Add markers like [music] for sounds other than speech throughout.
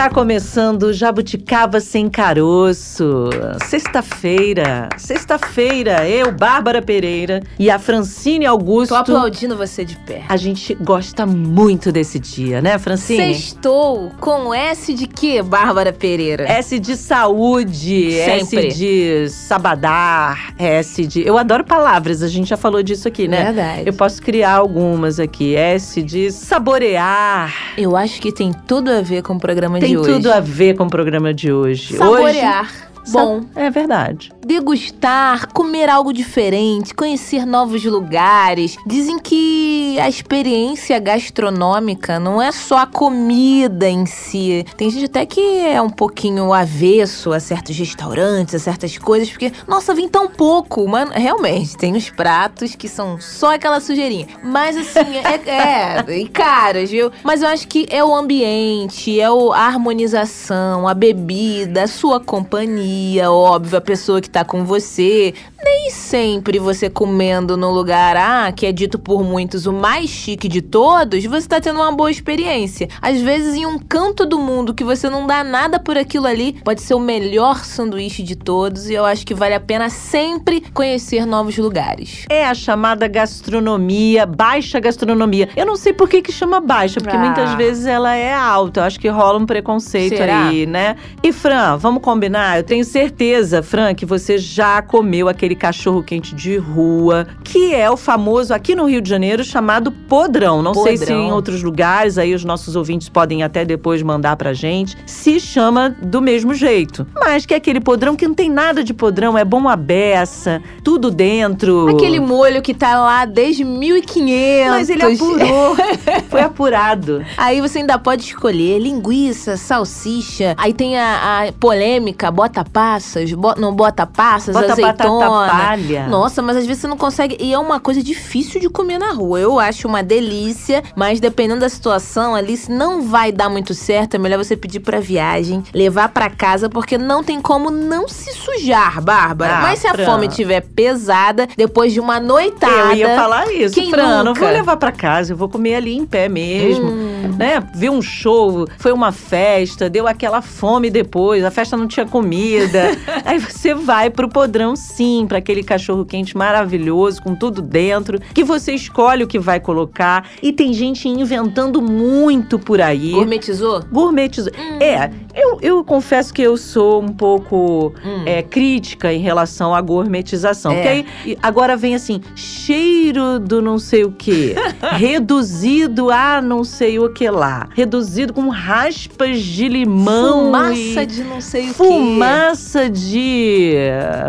Está começando Jabuticaba Sem Caroço. Sexta-feira. Sexta-feira, eu, Bárbara Pereira e a Francine Augusto. Tô aplaudindo você de pé. A gente gosta muito desse dia, né, Francine? Sextou com S de quê, Bárbara Pereira? S de saúde, Sempre. S de sabadar, S de. Eu adoro palavras, a gente já falou disso aqui, né? Verdade. Eu posso criar algumas aqui. S de saborear. Eu acho que tem tudo a ver com o programa Tem de hoje. tudo a ver com o programa de hoje. Saborear. Hoje, Bom. É verdade. Degustar, comer algo diferente, conhecer novos lugares. Dizem que a experiência gastronômica não é só a comida em si. Tem gente até que é um pouquinho avesso a certos restaurantes, a certas coisas, porque, nossa, vem tão pouco. Mas realmente, tem uns pratos que são só aquela sujeirinha. Mas assim, é, [laughs] é e caros, viu? Mas eu acho que é o ambiente, é a harmonização, a bebida, a sua companhia, óbvio, a pessoa que tá com você. Nem sempre você comendo no lugar, ah, que é dito por muitos o mais chique de todos, você tá tendo uma boa experiência. Às vezes, em um canto do mundo que você não dá nada por aquilo ali, pode ser o melhor sanduíche de todos e eu acho que vale a pena sempre conhecer novos lugares. É a chamada gastronomia, baixa gastronomia. Eu não sei por que que chama baixa, porque Ah. muitas vezes ela é alta. Eu acho que rola um preconceito Será? aí, né? E Fran, vamos combinar? Eu tenho certeza, Fran, que você já comeu aquele cachorro quente de rua, que é o famoso aqui no Rio de Janeiro chamado podrão. Não sei se Podrão. em outros lugares aí os nossos ouvintes podem até depois mandar pra gente, se chama do mesmo jeito. Mas que é aquele podrão que não tem nada de podrão, é bom a beça, tudo dentro. Aquele molho que tá lá desde 1500. Mas ele apurou. [laughs] Foi apurado. Aí você ainda pode escolher linguiça, salsicha. Aí tem a, a polêmica, bota passas, bo- não bota passas, Bota azeitona. batata palha. Nossa, mas às vezes você não consegue. E é uma coisa difícil de comer na rua. Eu acho uma delícia, mas dependendo da situação ali, se não vai dar muito certo, é melhor você pedir pra viagem, levar pra casa, porque não tem como não se sujar, Bárbara. Ah, mas se a Fran. fome estiver pesada, depois de uma noitada. Eu ia falar isso, Quem Fran. Não nunca? vou levar pra casa, eu vou comer ali em pé mesmo. Hum. Né? Viu um show, foi uma festa, deu aquela fome depois, a festa não tinha comida. [laughs] Aí você vai pro podrão, sim, pra aquele cachorro quente maravilhoso, com tudo dentro, que você escolhe o que vai colocar. E tem gente inventando muito por aí. Gourmetizou? Gourmetizou. É, eu, eu confesso que eu sou um pouco Hum. é, crítica em relação à gourmetização. É. Porque aí agora vem assim, cheiro do não sei o quê, [laughs] reduzido a não sei o que lá, reduzido com raspas de limão. Fumaça de não sei o Fumaça de,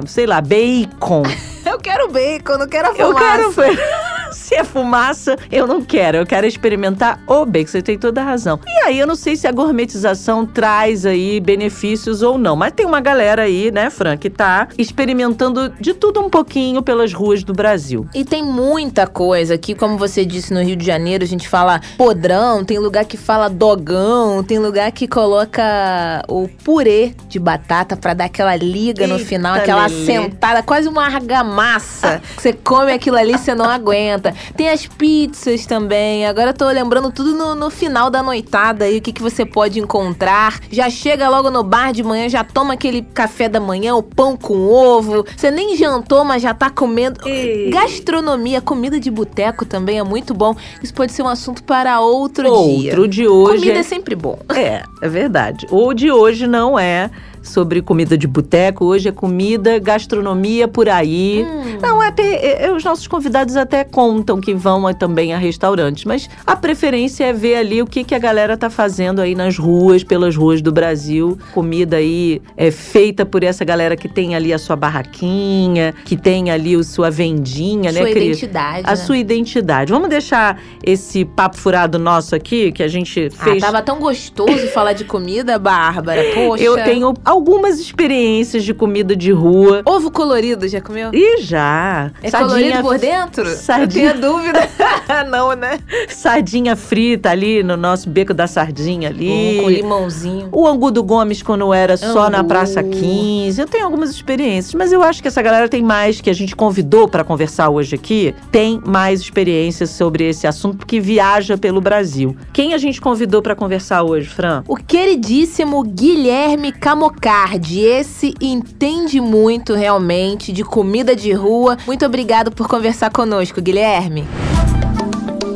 sei lá, bacon. [laughs] Eu quero bacon, não quero a Eu fumaça. quero. [laughs] Se é fumaça, eu não quero. Eu quero experimentar o bacon. Você tem toda a razão. E aí, eu não sei se a gourmetização traz aí benefícios ou não. Mas tem uma galera aí, né, Fran, que tá experimentando de tudo um pouquinho pelas ruas do Brasil. E tem muita coisa aqui, como você disse, no Rio de Janeiro a gente fala podrão, tem lugar que fala dogão, tem lugar que coloca o purê de batata pra dar aquela liga no Eita, aquela Lelê. sentada, quase uma argamassa. você come aquilo ali, você não aguenta. Tem as pizzas também. Agora eu tô lembrando tudo no, no final da noitada aí, o que, que você pode encontrar. Já chega logo no bar de manhã, já toma aquele café da manhã, o pão com ovo. Você nem jantou, mas já tá comendo. Ei. Gastronomia, comida de boteco também é muito bom. Isso pode ser um assunto para outro, dia. Outro de hoje. Comida é- é sempre bom. É, é verdade. O de hoje não é sobre comida de boteco, hoje é comida, gastronomia por aí. Hum. Não, é, é- é- os nossos convidados até contam que vão a- também a restaurantes, mas a preferência é ver ali o que, que a galera tá fazendo aí nas ruas, pelas ruas do Brasil. Comida aí é feita por essa galera que tem ali a sua barraquinha, que tem ali a sua vendinha, Sua né, Cris? identidade. A né? sua identidade. Vamos deixar esse papo furado nosso aqui, que a gente Ah, fez tava tão gostoso falar de comida, Bárbara. Poxa. eu tenho algumas experiências de comida de rua. Ovo colorido, já comeu? E já. É colorido por dentro? Sardinha. Eu tenho [laughs] dúvida. [laughs] Não, né? Sardinha frita ali no nosso beco da sardinha ali. com limãozinho. O angu do Gomes quando era só na Angu. Praça 15. Eu tenho algumas experiências, mas eu acho que essa galera tem mais que a gente convidou para conversar hoje aqui, tem mais experiências sobre esse assunto porque viaja pelo Brasil. Quem a gente convidou para conversar hoje, Fran? O queridíssimo Guilherme Camocardi. Esse entende muito realmente de comida de rua. Muito obrigado por conversar conosco, Guilherme.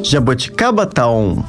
Jaboticaba tá on.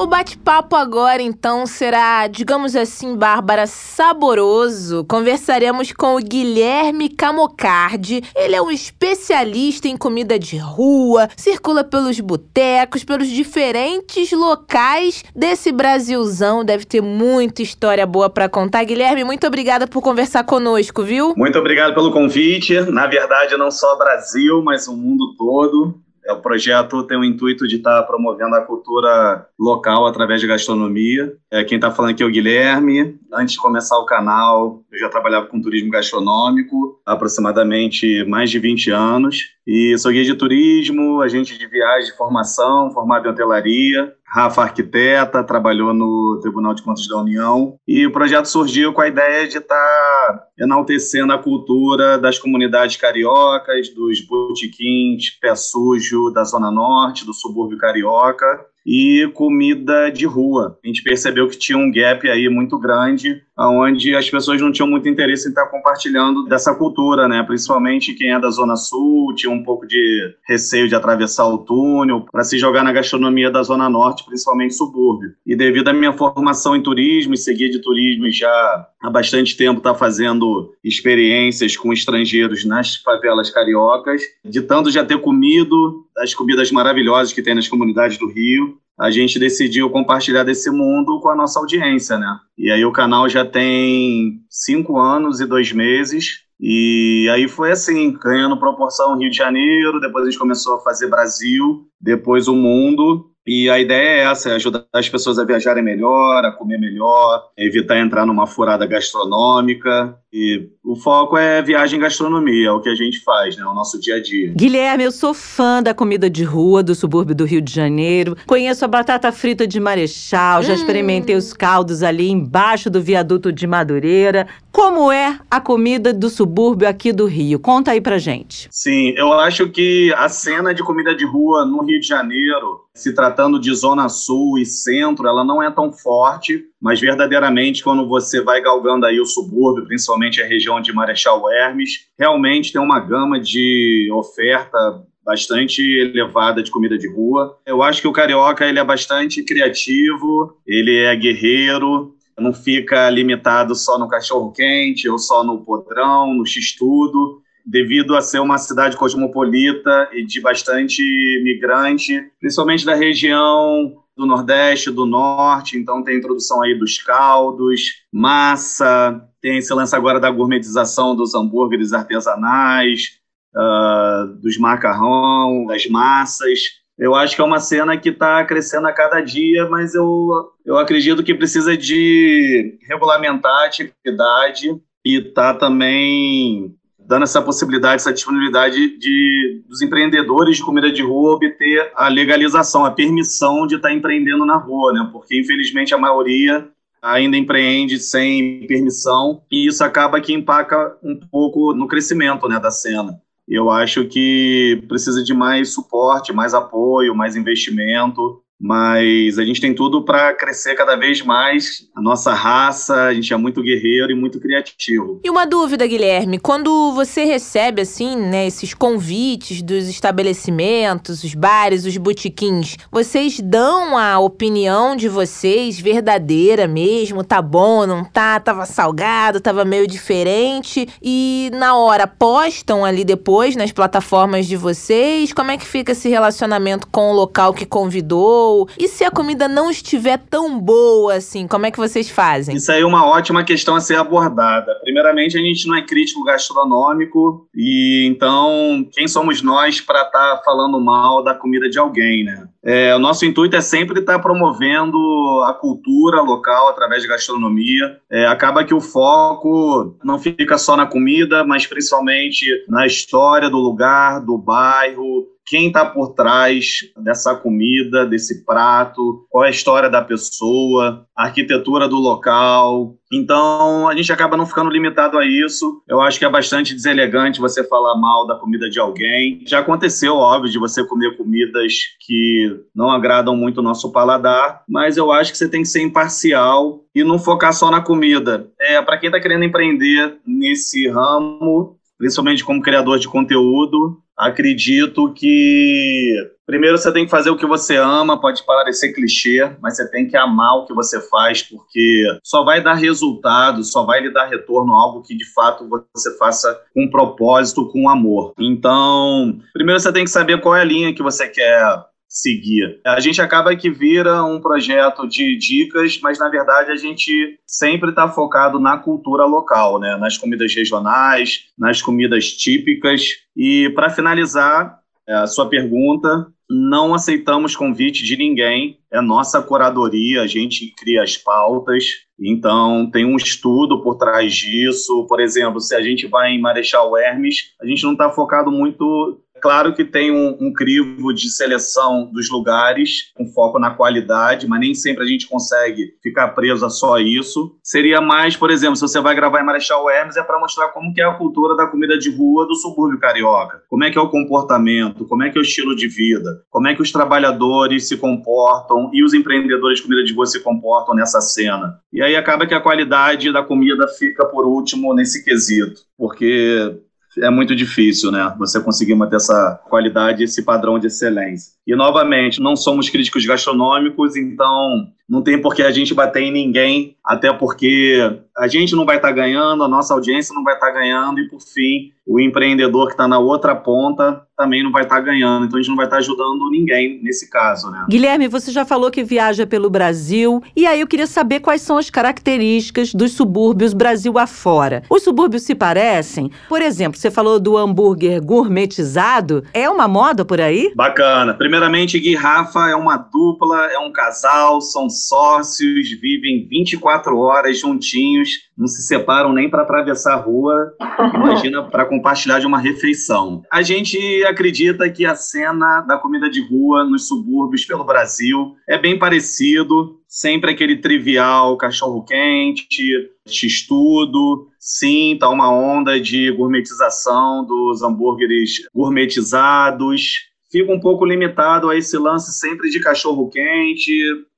O bate-papo agora, então, será, digamos assim, Bárbara, saboroso. Conversaremos com o Guilherme Camocardi. Ele é um especialista em comida de rua, circula pelos botecos, pelos diferentes locais desse Brasilzão. Deve ter muita história boa para contar. Guilherme, muito obrigada por conversar conosco, viu? Muito obrigado pelo convite. Na verdade, não só Brasil, mas o mundo todo. É, O projeto tem o intuito de estar promovendo a cultura local através de gastronomia. É, quem está falando aqui é o Guilherme. Antes de começar o canal, eu já trabalhava com turismo gastronômico há aproximadamente mais de 20 anos. E sou guia de turismo, agente de viagem de formação, formado em hotelaria. Rafa, arquiteta, trabalhou no Tribunal de Contas da União. E o projeto surgiu com a ideia de estar enaltecendo a cultura das comunidades cariocas, dos botiquins, pé sujo da Zona Norte, do subúrbio carioca e comida de rua. A gente percebeu que tinha um gap aí muito grande, onde as pessoas não tinham muito interesse em estar compartilhando dessa cultura, né? Principalmente quem é da Zona Sul, tinha um pouco de receio de atravessar o túnel para se jogar na gastronomia da Zona Norte, principalmente subúrbio. E devido à minha formação em turismo e seguir de turismo já há bastante tempo tá fazendo experiências com estrangeiros nas favelas cariocas, de tanto já ter comido as comidas maravilhosas que tem nas comunidades do Rio, a gente decidiu compartilhar desse mundo com a nossa audiência, né? E aí o canal já tem cinco anos e dois meses. E aí foi assim, ganhando proporção Rio de Janeiro, depois a gente começou a fazer Brasil, depois o mundo. E a ideia é essa, é ajudar as pessoas a viajarem melhor, a comer melhor, evitar entrar numa furada gastronômica. E o foco é viagem e gastronomia, é o que a gente faz, né? O nosso dia a dia. Guilherme, eu sou fã da comida de rua do subúrbio do Rio de Janeiro. Conheço a batata frita de Marechal, já experimentei os caldos ali embaixo do viaduto de Madureira. Como é a comida do subúrbio aqui do Rio? Conta aí pra gente. Sim, eu acho que a cena de comida de rua no Rio de Janeiro, se tratando de Zona Sul e Centro, ela não é tão forte, mas verdadeiramente quando você vai galgando aí o subúrbio, principalmente a região de Marechal Hermes, realmente tem uma gama de oferta bastante elevada de comida de rua. Eu acho que o carioca ele é bastante criativo, ele é guerreiro, não fica limitado só no cachorro quente ou só no podrão, no x-tudo devido a ser uma cidade cosmopolita e de bastante migrante, principalmente da região do Nordeste, do Norte, então tem a introdução aí dos caldos, massa, tem esse lance agora da gourmetização dos hambúrgueres artesanais, uh, dos macarrão, das massas. Eu acho que é uma cena que está crescendo a cada dia, mas eu, eu acredito que precisa de regulamentar a atividade e tá também dando essa possibilidade, essa disponibilidade de, dos empreendedores de comida de rua obter a legalização, a permissão de estar empreendendo na rua, né? Porque infelizmente a maioria ainda empreende sem permissão e isso acaba que empaca um pouco no crescimento, né, da cena. Eu acho que precisa de mais suporte, mais apoio, mais investimento mas a gente tem tudo para crescer cada vez mais a nossa raça, a gente é muito guerreiro e muito criativo. E uma dúvida, Guilherme, quando você recebe assim, né, esses convites dos estabelecimentos, os bares, os botiquins, vocês dão a opinião de vocês verdadeira mesmo, tá bom, não tá, tava salgado, tava meio diferente e na hora postam ali depois nas plataformas de vocês, como é que fica esse relacionamento com o local que convidou? E se a comida não estiver tão boa assim, como é que vocês fazem? Isso aí é uma ótima questão a ser abordada. Primeiramente, a gente não é crítico gastronômico e então quem somos nós para estar tá falando mal da comida de alguém, né? É, o nosso intuito é sempre estar tá promovendo a cultura local através de gastronomia. É, acaba que o foco não fica só na comida, mas principalmente na história do lugar, do bairro, quem está por trás dessa comida, desse prato, qual é a história da pessoa, a arquitetura do local. Então, a gente acaba não ficando limitado a isso. Eu acho que é bastante deselegante você falar mal da comida de alguém. Já aconteceu, óbvio, de você comer comidas que não agradam muito o nosso paladar, mas eu acho que você tem que ser imparcial e não focar só na comida. É, para quem está querendo empreender nesse ramo, principalmente como criador de conteúdo, acredito que primeiro você tem que fazer o que você ama, pode parecer clichê, mas você tem que amar o que você faz, porque só vai dar resultado, só vai lhe dar retorno algo que de fato você faça com propósito, com amor. Então, primeiro você tem que saber qual é a linha que você quer seguir. A gente acaba que vira um projeto de dicas, mas na verdade a gente sempre está focado na cultura local, né? nas comidas regionais, nas comidas típicas. E para finalizar é, a sua pergunta, não aceitamos convite de ninguém, é nossa curadoria, a gente cria as pautas, então tem um estudo por trás disso. Por exemplo, se a gente vai em Marechal Hermes, a gente não está focado muito Claro que tem um, um, crivo de seleção dos lugares, com foco na qualidade, mas nem sempre a gente consegue ficar preso a só isso. Seria mais, por exemplo, se você vai gravar em Marechal Hermes, é para mostrar como que é a cultura da comida de rua do subúrbio carioca. Como é que é o comportamento, como é que é o estilo de vida, como é que os trabalhadores se comportam e os empreendedores de comida de rua se comportam nessa cena. E aí acaba que a qualidade da comida fica por último nesse quesito, porque é muito difícil, né? Você conseguir manter essa qualidade, esse padrão de excelência. E, novamente, não somos críticos gastronômicos, então não tem por que a gente bater em ninguém, até porque a gente não vai estar tá ganhando, a nossa audiência não vai estar tá ganhando, e, por fim, o empreendedor que está na outra ponta também não vai estar tá ganhando. Então a gente não vai estar tá ajudando ninguém nesse caso, né? Guilherme, você já falou que viaja pelo Brasil. E aí eu queria saber quais são as características dos subúrbios Brasil afora. Os subúrbios se parecem? Por exemplo, você falou do hambúrguer gourmetizado. É uma moda por aí? Bacana. Primeiramente, Gui Rafa é uma dupla, é um casal, são sócios, vivem 24 horas juntinhos não se separam nem para atravessar a rua, [laughs] imagina para compartilhar de uma refeição. A gente acredita que a cena da comida de rua nos subúrbios pelo Brasil é bem parecido, sempre aquele trivial cachorro quente, x-tudo, sim, tá uma onda de gourmetização dos hambúrgueres gourmetizados, fica um pouco limitado a esse lance sempre de cachorro quente,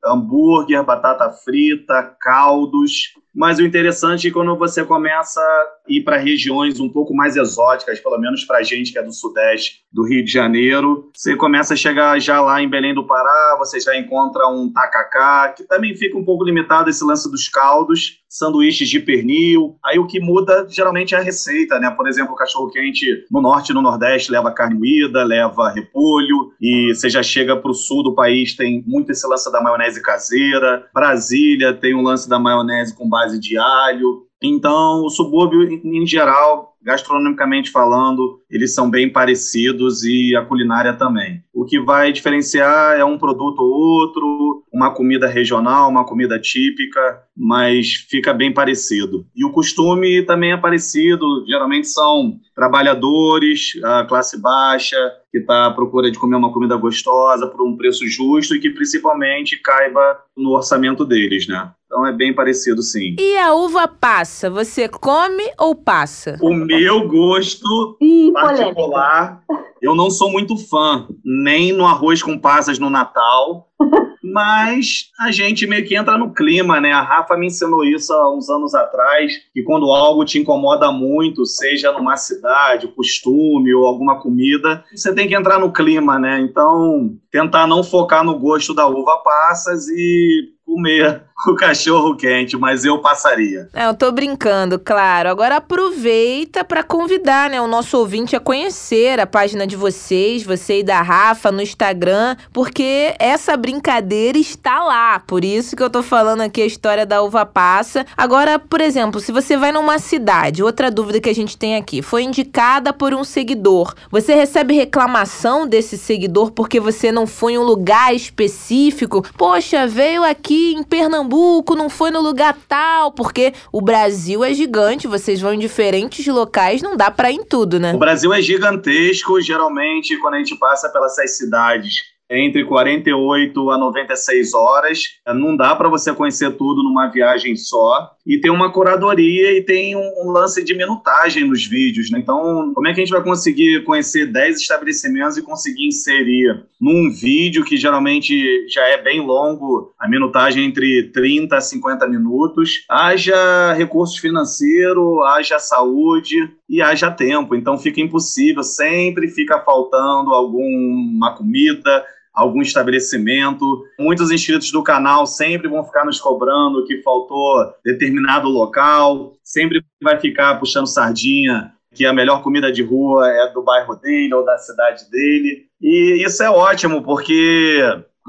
hambúrguer, batata frita, caldos. Mas o interessante é quando você começa a ir para regiões um pouco mais exóticas, pelo menos para a gente que é do Sudeste do Rio de Janeiro, você começa a chegar já lá em Belém do Pará, você já encontra um tacacá, que também fica um pouco limitado esse lance dos caldos, sanduíches de pernil. Aí o que muda geralmente é a receita, né? Por exemplo, o cachorro-quente no norte e no nordeste leva carne moída, leva repolho, e você já chega para o sul do país, tem muito esse lance da maionese caseira. Brasília tem um lance da maionese com base de alho. Então, o subúrbio, em geral, gastronomicamente falando, eles são bem parecidos e a culinária também. O que vai diferenciar é um produto ou outro, uma comida regional, uma comida típica, mas fica bem parecido. E o costume também é parecido, geralmente são trabalhadores, a classe baixa, que está à procura de comer uma comida gostosa por um preço justo e que principalmente caiba no orçamento deles, né? Então é bem parecido, sim. E a uva passa, você come ou passa? O meu gosto Ih, particular, eu não sou muito fã, nem no arroz com passas no Natal, [laughs] mas a gente meio que entra no clima, né? A Rafa me ensinou isso há uns anos atrás, que quando algo te incomoda muito, seja numa cidade, costume ou alguma comida, você tem que entrar no clima, né? Então, tentar não focar no gosto da uva passas e comer o cachorro quente, mas eu passaria. É, eu tô brincando, claro. Agora aproveita para convidar, né, o nosso ouvinte a conhecer a página de vocês, você e da Rafa no Instagram, porque essa brincadeira está lá. Por isso que eu tô falando aqui a história da uva passa. Agora, por exemplo, se você vai numa cidade, outra dúvida que a gente tem aqui, foi indicada por um seguidor. Você recebe reclamação desse seguidor porque você não foi em um lugar específico? Poxa, veio aqui em Pernambuco, não foi no lugar tal, porque o Brasil é gigante, vocês vão em diferentes locais, não dá para ir em tudo, né? O Brasil é gigantesco, geralmente quando a gente passa pelas cidades entre 48 a 96 horas. Não dá para você conhecer tudo numa viagem só. E tem uma curadoria e tem um, lance de minutagem nos vídeos, né? Então, como é que a gente vai conseguir conhecer 10 estabelecimentos e conseguir inserir num vídeo que geralmente já é bem longo, a minutagem entre 30 a 50 minutos, haja recurso financeiro, haja saúde e haja tempo. Então fica impossível, sempre fica faltando alguma comida, algum estabelecimento. Muitos inscritos do canal sempre vão ficar nos cobrando que faltou determinado local, sempre vai ficar puxando sardinha que a melhor comida de rua é do bairro dele ou da cidade dele. E isso é ótimo, porque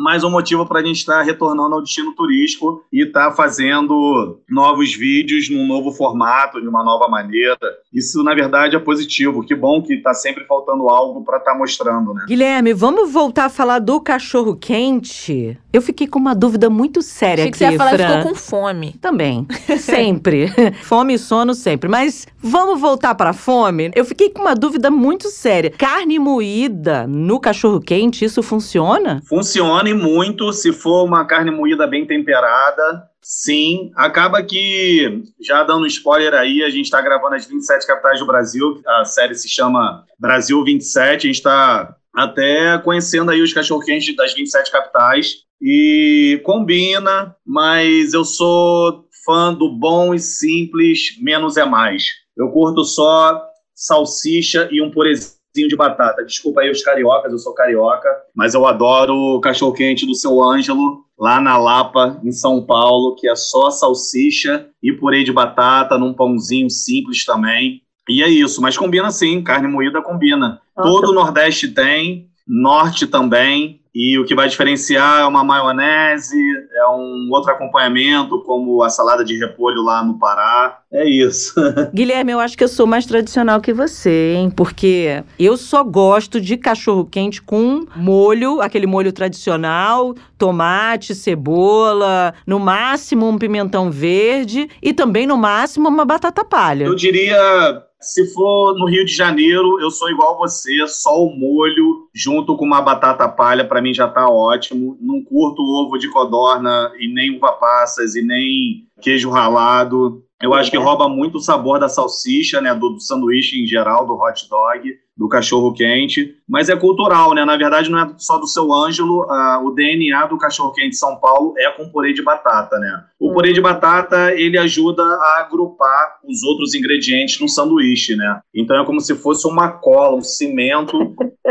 mais um motivo para a gente estar tá retornando ao destino turístico e estar tá fazendo novos vídeos num novo formato, de uma nova maneira. Isso, na verdade, é positivo. Que bom que está sempre faltando algo para estar tá mostrando, né? Guilherme, vamos voltar a falar do cachorro quente? Eu fiquei com uma dúvida muito séria Achei aqui, que você ia falar Fran. que ficou com fome. Também. [laughs] Sempre. [laughs] fome e sono sempre. Mas vamos voltar para fome? Eu fiquei com uma dúvida muito séria. Carne moída no cachorro quente, isso funciona? Funciona muito se for uma carne moída bem temperada. Sim, acaba que, já dando spoiler aí, a gente está gravando as 27 capitais do Brasil, a série se chama Brasil 27, a gente está até conhecendo aí os cachorro-quentes das 27 capitais, e combina, mas eu sou fã do bom e simples, menos é mais. Eu curto só salsicha e um purezinho de batata. Desculpa aí os cariocas, eu sou carioca, mas eu adoro o cachorro-quente do seu Ângelo, lá na Lapa, em São Paulo, que é só salsicha e purê de batata num pãozinho simples também. E é isso, mas combina sim, carne moída combina. Nossa. Todo o Nordeste tem, Norte também, e o que vai diferenciar é uma maionese, é um outro acompanhamento, como a salada de repolho lá no Pará. É isso. [laughs] Guilherme, eu acho que eu sou mais tradicional que você, hein? Porque eu só gosto de cachorro quente com molho, aquele molho tradicional, tomate, cebola, no máximo um pimentão verde e também no máximo uma batata palha. Eu diria se for no Rio de Janeiro, eu sou igual você, só o molho junto com uma batata palha para mim já tá ótimo. Não curto ovo de codorna e nem uva passas e nem queijo ralado. Eu acho que rouba muito o sabor da salsicha, né, do, do sanduíche em geral, do hot dog do cachorro quente, mas é cultural, né? Na verdade, não é só do seu Ângelo, uh, o DNA do cachorro quente São Paulo é com purê de batata, né? O hum. purê de batata ele ajuda a agrupar os outros ingredientes no sanduíche, né? Então é como se fosse uma cola, um cimento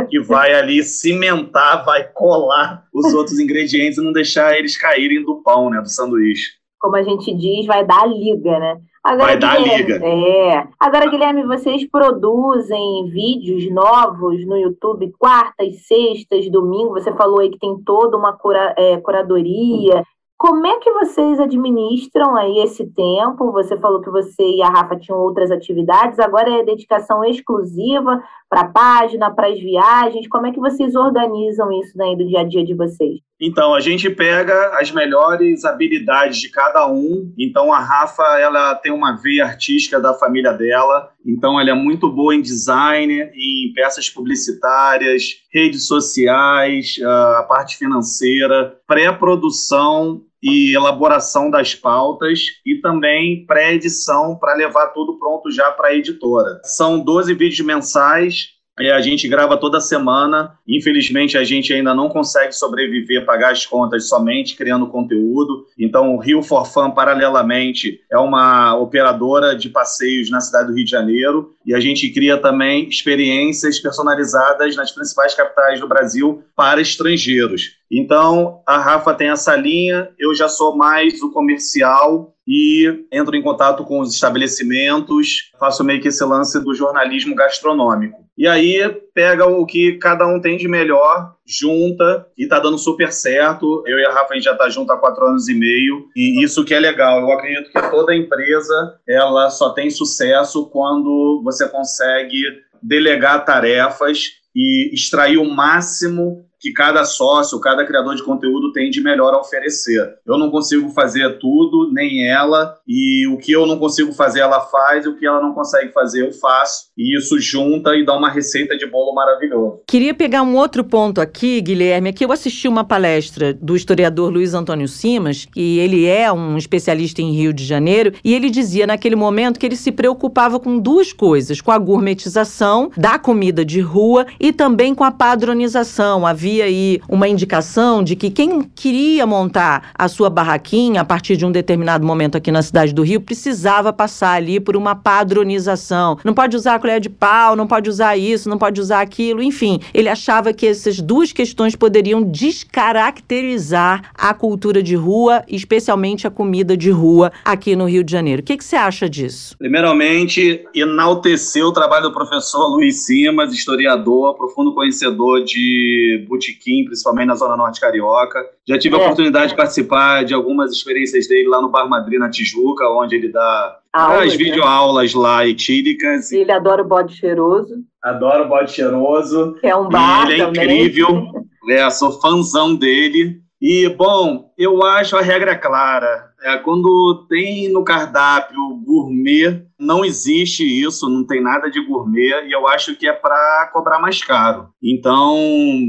que [laughs] vai ali cimentar, vai colar os outros ingredientes e não deixar eles caírem do pão, né? Do sanduíche. Como a gente diz, vai dar liga, né? Agora, Vai dar Guilherme, liga. É. Agora, Guilherme, vocês produzem vídeos novos no YouTube quartas, sextas, domingo. Você falou aí que tem toda uma cura, é, curadoria. Como é que vocês administram aí esse tempo? Você falou que você e a Rafa tinham outras atividades, agora é dedicação exclusiva para a página, para as viagens. Como é que vocês organizam isso daí do dia a dia de vocês? Então, a gente pega as melhores habilidades de cada um. Então, a Rafa, ela tem uma veia artística da família dela. Então, ela é muito boa em design, em peças publicitárias, redes sociais, a parte financeira, pré-produção e elaboração das pautas e também pré-edição para levar tudo pronto já para a editora. São 12 vídeos mensais A gente grava toda semana. Infelizmente, a gente ainda não consegue sobreviver, pagar as contas somente criando conteúdo. Então, o Rio for Fun, paralelamente, é uma operadora de passeios na cidade do Rio de Janeiro. E a gente cria também experiências personalizadas nas principais capitais do Brasil para estrangeiros. Então, a Rafa tem essa linha, eu já sou mais o comercial e entro em contato com os estabelecimentos, faço meio que esse lance do jornalismo gastronômico. E aí pega o que cada um tem de melhor, junta e tá dando super certo. Eu e a Rafa a gente já tá junto há quatro anos e meio e isso que é legal. Eu acredito que toda empresa ela só tem sucesso quando você consegue delegar tarefas e extrair o máximo que cada sócio, cada criador de conteúdo tem de melhor a oferecer. Eu não consigo fazer tudo, nem ela, e o que eu não consigo fazer, ela faz, e o que ela não consegue fazer, eu faço. E isso junta e dá uma receita de bolo maravilhoso. Queria pegar um outro ponto aqui, Guilherme, que eu assisti uma palestra do historiador Luiz Antônio Simas, que ele é um especialista em Rio de Janeiro, e ele dizia naquele momento que ele se preocupava com duas coisas, com a gourmetização da comida de rua e também com a padronização. Havia havia aí uma indicação de que quem queria montar a sua barraquinha a partir de um determinado momento aqui na cidade do Rio precisava passar ali por uma padronização. Não pode usar a colher de pau, não pode usar isso, não pode usar aquilo, enfim. Ele achava que essas duas questões poderiam descaracterizar a cultura de rua, especialmente a comida de rua aqui no Rio de Janeiro. O que, que você acha disso? Primeiramente, enaltecer o trabalho do professor Luiz Simas, historiador, profundo conhecedor de botequim, principalmente na Zona Norte Carioca. Já tive é. a oportunidade de participar de algumas experiências dele lá no Bar Madrid, na Tijuca, onde ele dá Aulas, as né? videoaulas lá etíricas. Ele adora o bode cheiroso. Adoro o bode cheiroso. Que é um bar Ele é também. incrível. é, sou fãzão dele. E, bom, eu acho a regra clara. É, quando tem no cardápio gourmet, não existe isso, não tem nada de gourmet, e eu acho que é para cobrar mais caro. Então,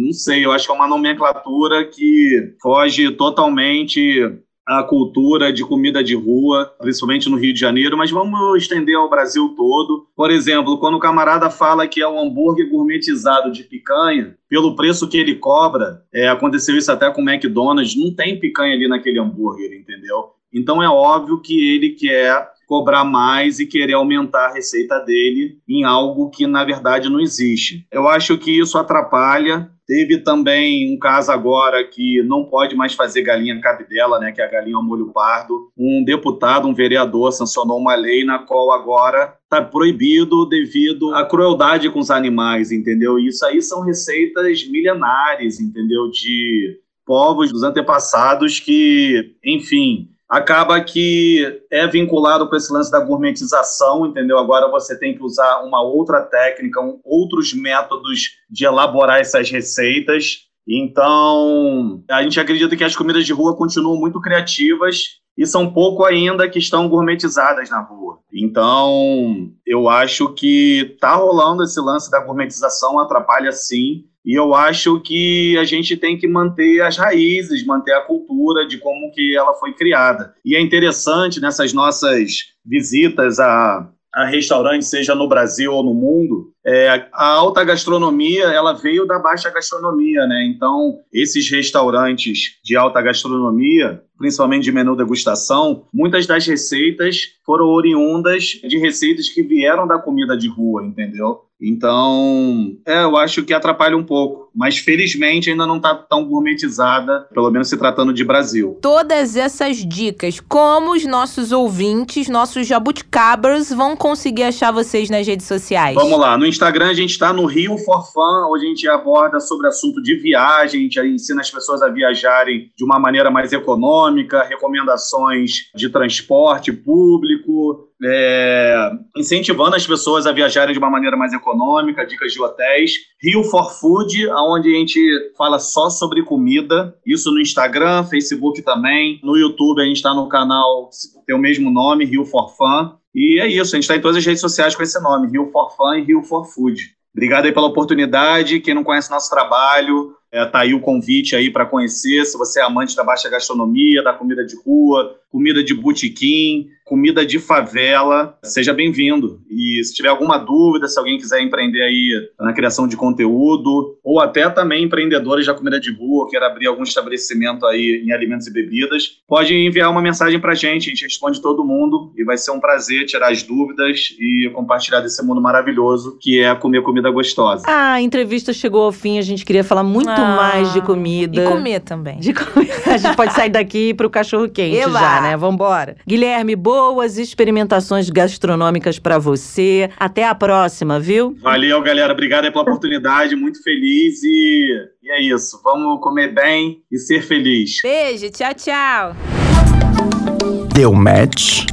não sei, eu acho que é uma nomenclatura que foge totalmente a cultura de comida de rua, principalmente no Rio de Janeiro, mas vamos estender ao Brasil todo. Por exemplo, quando o camarada fala que é um hambúrguer gourmetizado de picanha, pelo preço que ele cobra, é, aconteceu isso até com o McDonald's, não tem picanha ali naquele hambúrguer, entendeu? Então é óbvio que ele quer cobrar mais e querer aumentar a receita dele em algo que na verdade não existe. Eu acho que isso atrapalha Teve também um caso agora que não pode mais fazer galinha cabidela, né, que é a galinha ao molho pardo. Um deputado, um vereador, sancionou uma lei na qual agora está proibido devido à crueldade com os animais, entendeu? Isso aí são receitas milenares, entendeu? De povos dos antepassados que, enfim, acaba que é vinculado com esse lance da gourmetização, entendeu? Agora você tem que usar uma outra técnica, um, outros métodos de elaborar essas receitas. Então, a gente acredita que as comidas de rua continuam muito criativas e são pouco ainda que estão gourmetizadas na rua. Então, eu acho que tá rolando esse lance da gourmetização, atrapalha sim, e eu acho que a gente tem que manter as raízes, manter a cultura de como que ela foi criada. E é interessante nessas nossas visitas a, a restaurantes, seja no Brasil ou no mundo, é, a alta gastronomia ela veio da baixa gastronomia, né? Então esses restaurantes de alta gastronomia, principalmente de menu degustação, muitas das receitas foram oriundas de receitas que vieram da comida de rua, entendeu? Então, é, eu acho que atrapalha um pouco. Mas felizmente ainda não está tão gourmetizada, pelo menos se tratando de Brasil. Todas essas dicas, como os nossos ouvintes, nossos jabuticabras, vão conseguir achar vocês nas redes sociais? Vamos lá, no Instagram a gente está no Rio for Fun, onde a gente aborda sobre assunto de viagem, a gente ensina as pessoas a viajarem de uma maneira mais econômica, recomendações de transporte público, é, incentivando as pessoas a viajarem de uma maneira mais econômica, dicas de hotéis. Rio for Food, onde a gente fala só sobre comida, isso no Instagram, Facebook também. No YouTube a gente está no canal, tem o mesmo nome, Rio for Fun. E é isso, a gente está em todas as redes sociais com esse nome, Rio for Fun e Rio for Food. Obrigado aí pela oportunidade. Quem não conhece nosso trabalho, É, tá aí o convite aí para conhecer, se você é amante da baixa gastronomia, da comida de rua, comida de botequim, comida de favela, seja bem-vindo. E se tiver alguma dúvida, se alguém quiser empreender aí na criação de conteúdo, ou até também empreendedores da comida de rua, quer abrir algum estabelecimento aí em alimentos e bebidas, pode enviar uma mensagem pra gente, a gente responde todo mundo e vai ser um prazer tirar as dúvidas e compartilhar desse mundo maravilhoso que é comer comida gostosa. Ah, a entrevista chegou ao fim, a gente queria falar muito Ah, mais de comida. E comer também. De comer. A gente pode sair daqui pro cachorro quente Eba! já, né? Vambora. Guilherme, boas experimentações gastronômicas pra você. Até a próxima, viu? Valeu, galera. Obrigado aí pela oportunidade. Muito feliz e, e é isso. Vamos comer bem e ser feliz. Beijo, tchau, tchau. Deu match?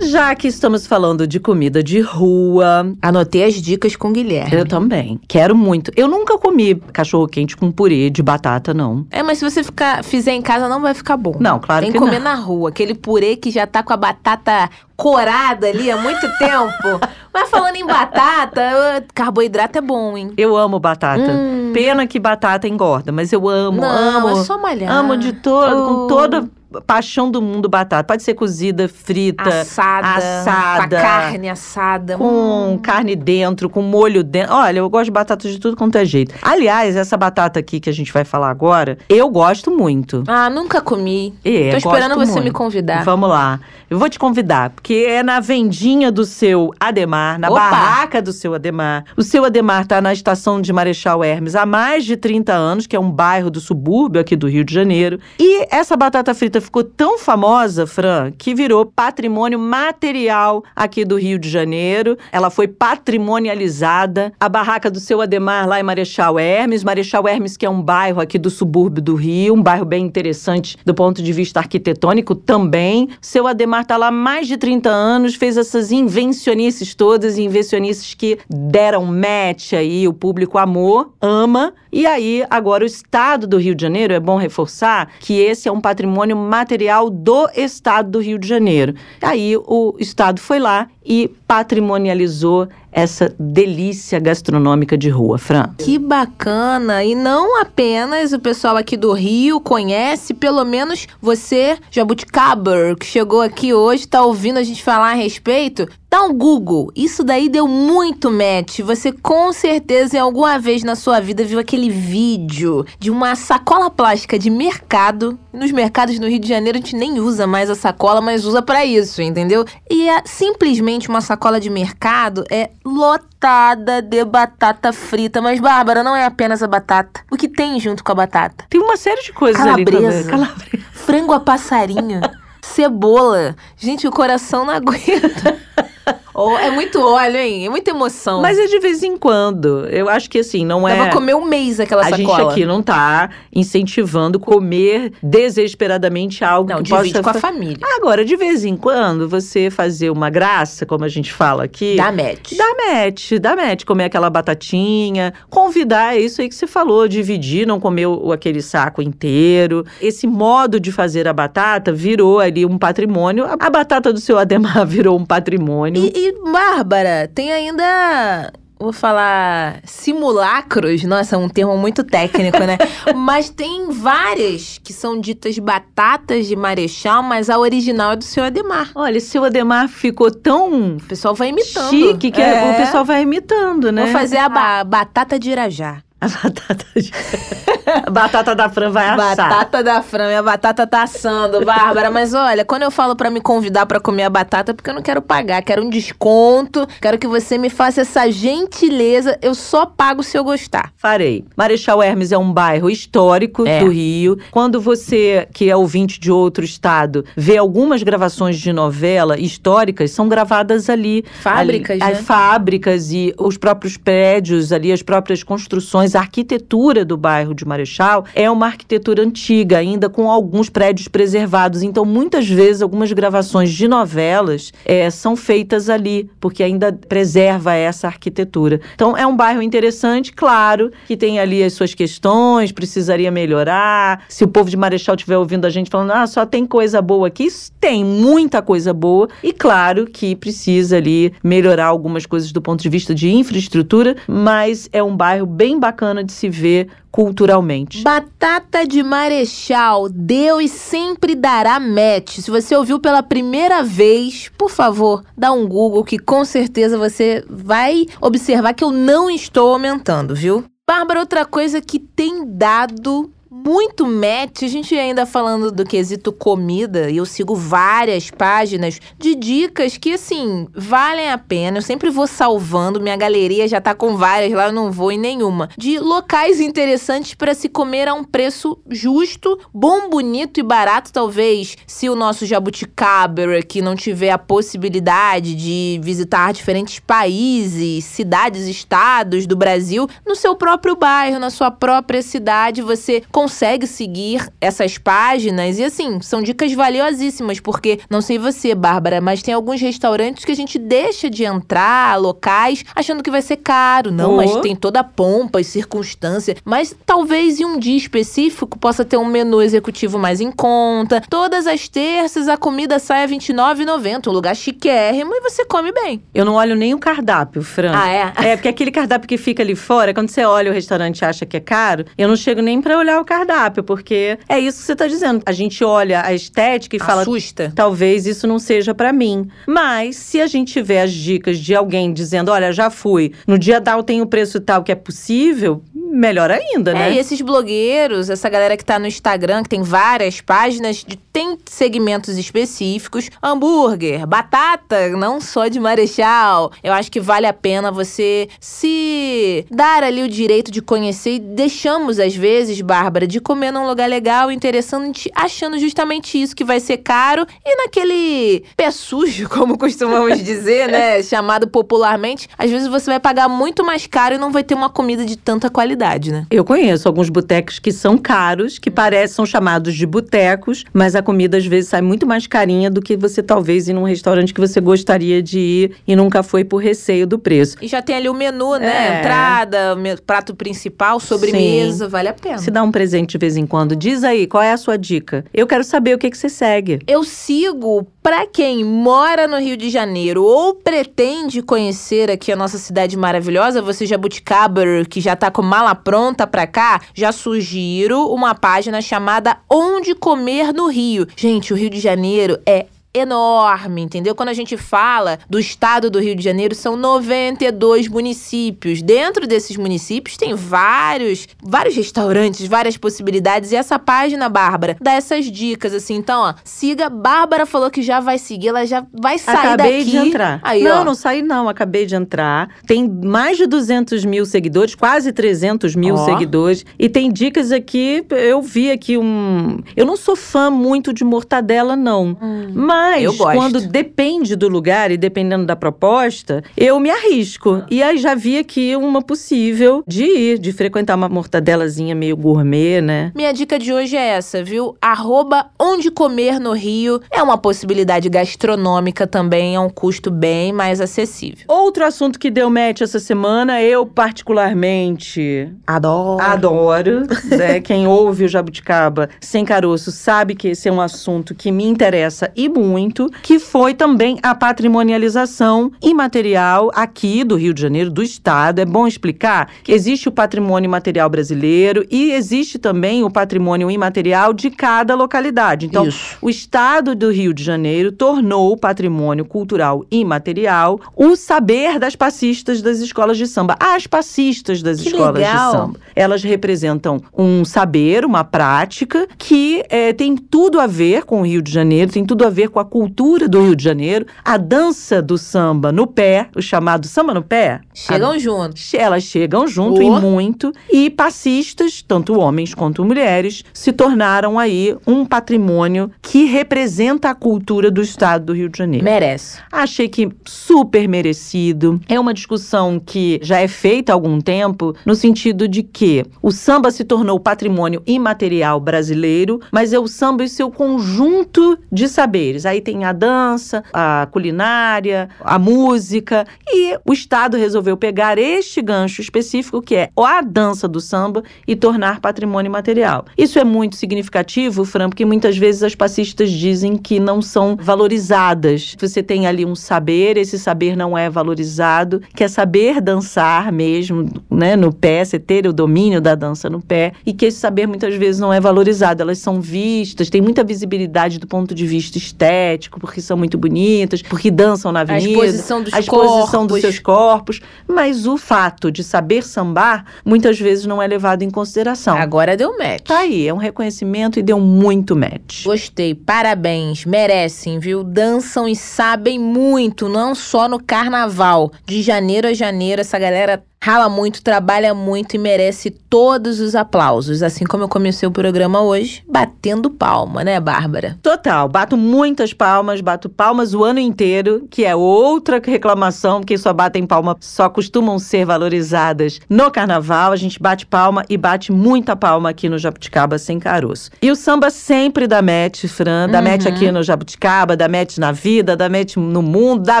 Já que estamos falando de comida de rua, Anotei as dicas com o Guilherme. eu também quero muito. Eu nunca comi cachorro quente com purê de batata, não. É, mas se você ficar, fizer em casa, não vai ficar bom. Não, claro Tem que que comer não. na rua. Aquele purê que já tá com a batata corada ali há muito [laughs] tempo. Mas falando em batata, carboidrato é bom, hein? Eu amo batata. Hum. Pena que batata engorda, mas eu amo, não, amo. é só malhar. Amo de todo, Oh. com toda paixão do mundo batata. Pode ser cozida, frita, assada, assada, com a carne assada. com Hum. carne dentro, com molho dentro. Olha, eu gosto de batata de tudo quanto é jeito. Aliás, essa batata aqui que a gente vai falar agora, eu gosto muito. Ah, nunca comi. É, Tô esperando você me muito. convidar. Vamos lá. Eu vou te convidar, porque é na vendinha do seu Ademar, na Opa! barraca do seu Ademar. O seu Ademar tá na estação de Marechal Hermes há mais de 30 anos, que é um bairro do subúrbio aqui do Rio de Janeiro. E essa batata frita ficou tão famosa, Fran, que virou patrimônio material aqui do Rio de Janeiro. Ela foi patrimonializada. A barraca do seu Ademar lá em Marechal Hermes. Marechal Hermes, que é um bairro aqui do subúrbio do Rio, um bairro bem interessante do ponto de vista arquitetônico também. Seu Ademar tá lá há mais de 30 anos, fez essas invencionices todas, invencionices que deram match aí, o público amou, ama. E aí, agora o estado do Rio de Janeiro, é bom reforçar que esse é um patrimônio material do estado do Rio de Janeiro. Aí o estado foi lá e patrimonializou essa delícia gastronômica de rua, Fran. Que bacana! E não apenas o pessoal aqui do Rio conhece, pelo menos você, Jabuticaber, que chegou aqui hoje, tá ouvindo a gente falar a respeito. Dá um Google. Isso daí deu muito match. Você com certeza em alguma vez na sua vida viu aquele vídeo de uma sacola plástica de mercado. Nos mercados no Rio de Janeiro a gente nem usa mais a sacola, mas usa pra isso, entendeu? E é simplesmente uma sacola de mercado é lotada de batata frita. Mas, Bárbara, não é apenas a batata. O que tem junto com a batata? Tem uma série de coisas ali Calabresa. também. Calabresa. Frango a passarinho. [laughs] Cebola. Gente, o coração não aguenta. [laughs] [laughs] Oh, é muito óleo, hein? É muita emoção. Mas é de vez em quando. Eu acho que assim, não Dá é. pra comer um mês aquela a sacola. gente aqui não tá incentivando comer desesperadamente algo Não, que divide possa com a fa- família. Agora, de vez em quando, você fazer uma graça, como a gente fala aqui. Dá match. Dá match, dá match, comer aquela batatinha, convidar, é isso aí que você falou, dividir, não comer o, aquele saco inteiro. Esse modo de fazer a batata virou ali um patrimônio. A, a batata do seu Ademar [laughs] virou um patrimônio. E, e, Bárbara, tem ainda. Vou falar simulacros, nossa, é um termo muito técnico, né? [laughs] mas tem várias que são ditas batatas de marechal, mas a original é do seu Ademar. Olha, seu Ademar ficou tão O pessoal vai imitando. chique que É. o pessoal vai imitando, né? Vou fazer a ba- batata de Irajá. A batata, de- a [laughs] batata da Fran vai assar. Batata da Fran, minha batata tá assando, Bárbara. Mas olha, quando eu falo pra me convidar pra comer a batata, é porque eu não quero pagar, quero um desconto, quero que você me faça essa gentileza. Eu só pago se eu gostar. Farei. Marechal Hermes é um bairro histórico É. do Rio. Quando você, que é ouvinte de outro estado, vê algumas gravações de novela históricas, são gravadas ali. Fábricas, ali, né? As fábricas e os próprios prédios ali, as próprias construções, a arquitetura do bairro de Marechal Marechal é uma arquitetura antiga, ainda com alguns prédios preservados. Então, muitas vezes, algumas gravações de novelas é, são feitas ali, porque ainda preserva essa arquitetura. Então, é um bairro interessante, claro, que tem ali as suas questões, precisaria melhorar. Se o povo de Marechal estiver ouvindo a gente falando, ah, só tem coisa boa aqui, tem muita coisa boa. E claro que precisa ali melhorar algumas coisas do ponto de vista de infraestrutura, mas é um bairro bem bacana de se ver culturalmente. Batata de Marechal, Deus sempre dará match. Se você ouviu pela primeira vez, por favor, dá um Google que com certeza você vai observar que eu não estou aumentando, viu? Bárbara, outra coisa que tem dado muito match. A gente ainda falando do quesito comida, e eu sigo várias páginas de dicas que, assim, valem a pena. Eu sempre vou salvando, minha galeria já tá com várias lá, eu não vou em nenhuma. De locais interessantes para se comer a um preço justo, bom, bonito e barato, talvez. Se o nosso jabuticaba aqui não tiver a possibilidade de visitar diferentes países, cidades, estados do Brasil, no seu próprio bairro, na sua própria cidade, você consegue seguir essas páginas. E assim, são dicas valiosíssimas, porque não sei você, Bárbara, mas tem alguns restaurantes que a gente deixa de entrar, locais, achando que vai ser caro. Não, Oh. mas tem toda a pompa e circunstância. Mas talvez em um dia específico possa ter um menu executivo mais em conta. Todas as terças a comida sai a R$ 29,90, um lugar chiquérrimo e você come bem. Eu não olho nem o cardápio, Fran. Ah, é? É, porque aquele cardápio que fica ali fora, quando você olha o restaurante e acha que é caro, eu não chego nem pra olhar o cardápio, porque é isso que você tá dizendo. A gente olha a estética e fala, Assusta. talvez isso não seja pra mim. Mas se a gente tiver as dicas de alguém dizendo, olha, já fui, no dia tal tem o preço tal que é possível, melhor ainda, É, né? e esses blogueiros, essa galera que tá no Instagram, que tem várias páginas, de, tem segmentos específicos. Hambúrguer, batata, não só de marechal. Eu acho que vale a pena você se dar ali o direito de conhecer. E deixamos, às vezes, Bárbara, de comer num lugar legal, interessante, achando justamente isso, que vai ser caro. E naquele pé sujo, [laughs] como costumamos dizer, né? [laughs] Chamado popularmente, às vezes você vai pagar muito mais caro e não vai ter uma comida de tanta qualidade, né? Eu conheço alguns botecos que são caros, que parecem são chamados de botecos, mas a comida às vezes sai muito mais carinha do que você talvez ir num restaurante que você gostaria de ir e nunca foi por receio do preço. E já tem ali o menu, né? É. Entrada, prato principal, sobremesa, vale a pena. Se dá um presente de vez em quando, diz aí, qual é a sua dica? Eu quero saber o que, que você segue. Eu sigo pra quem mora no Rio de Janeiro ou pretende conhecer aqui a nossa cidade maravilhosa, você jabuticaba que já tá com mala pronta pra cá, já sugiro uma página chamada Onde Comer no Rio. Gente, o Rio de Janeiro é enorme, entendeu? Quando a gente fala do estado do Rio de Janeiro, são 92 municípios. Dentro desses municípios tem vários, vários restaurantes, várias possibilidades. E essa página, Bárbara, dá essas dicas, assim. Então, ó, siga. Bárbara falou que já vai seguir, ela já vai sair acabei daqui. de entrar. Aí, não, ó. não saí não, acabei de entrar. Tem mais de 200 mil seguidores, quase 300 mil Ó. seguidores. E tem dicas aqui, eu vi aqui um... Eu não sou fã muito de mortadela, não. Mas Eu gosto. quando depende do lugar e dependendo da proposta, eu me arrisco. E aí já vi aqui uma possível de ir, de frequentar uma mortadelazinha meio gourmet, né? Minha dica de hoje é essa, viu? Arroba onde comer no Rio. É uma possibilidade gastronômica também, é um custo bem mais acessível. Outro assunto que deu match essa semana, eu particularmente Adoro. Adoro, [laughs] né? Quem ouve o Jabuticaba sem caroço sabe que esse é um assunto que me interessa e muito, que foi também a patrimonialização imaterial aqui do Rio de Janeiro, do Estado. É bom explicar que existe o patrimônio imaterial brasileiro e existe também o patrimônio imaterial de cada localidade. Então, Isso. o Estado do Rio de Janeiro tornou o patrimônio cultural imaterial o saber das passistas das escolas de samba. As passistas das Que escolas legal. de samba. Elas representam um saber, uma prática que eh, tem tudo a ver com o Rio de Janeiro, tem tudo a ver com a a cultura do Rio de Janeiro, a dança do samba no pé, o chamado samba no pé. Chegam a, juntos. Elas chegam junto oh. e muito. E passistas, tanto homens quanto mulheres, se tornaram aí um patrimônio que representa a cultura do estado do Rio de Janeiro. Merece. Achei que super merecido. É uma discussão que já é feita há algum tempo, no sentido de que o samba se tornou patrimônio imaterial brasileiro, mas é o samba e seu conjunto de saberes. Aí tem a dança, a culinária, a música, e o Estado resolveu pegar este gancho específico, que é a dança do samba, e tornar patrimônio imaterial. Isso é muito significativo, Fran, porque muitas vezes as passistas dizem que não são valorizadas. Você tem ali um saber, esse saber não é valorizado, que é saber dançar mesmo, né, no pé, você ter o domínio da dança no pé, e que esse saber muitas vezes não é valorizado. Elas são vistas, tem muita visibilidade do ponto de vista estético, porque são muito bonitas, porque dançam na avenida. A exposição dos a exposição dos seus corpos. Mas o fato de saber sambar, muitas vezes não é levado em consideração. Agora deu match. Tá aí, é um reconhecimento e deu muito match. Gostei, parabéns, merecem, viu? Dançam e sabem muito, não só no carnaval. De janeiro a janeiro, essa galera rala muito, trabalha muito e merece todos os aplausos. Assim como eu comecei o programa hoje, batendo palma, né, Bárbara? Total, bato muitas palmas, bato palmas o ano inteiro, que é outra reclamação, porque só batem palma, só costumam ser valorizadas no carnaval. A gente bate palma e bate muita palma aqui no Jabuticaba sem caroço. E o samba sempre dá match, Fran, dá uhum. match aqui no Jabuticaba, dá match na vida, dá match no mundo, dá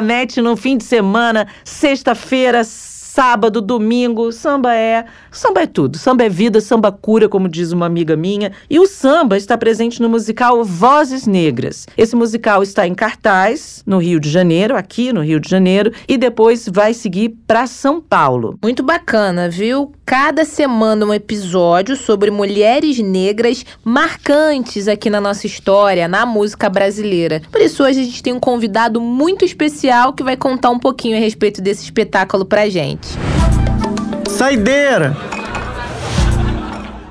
match no fim de semana, sexta-feira, sábado, domingo, samba é. Samba é tudo. Samba é vida, samba cura, como diz uma amiga minha. E o samba está presente no musical Vozes Negras. Esse musical está em cartaz no Rio de Janeiro, aqui no Rio de Janeiro, e depois vai seguir para São Paulo. Muito bacana, viu? Cada semana um episódio sobre mulheres negras marcantes aqui na nossa história, na música brasileira. Por isso hoje a gente tem um convidado muito especial que vai contar um pouquinho a respeito desse espetáculo pra gente. Saideira!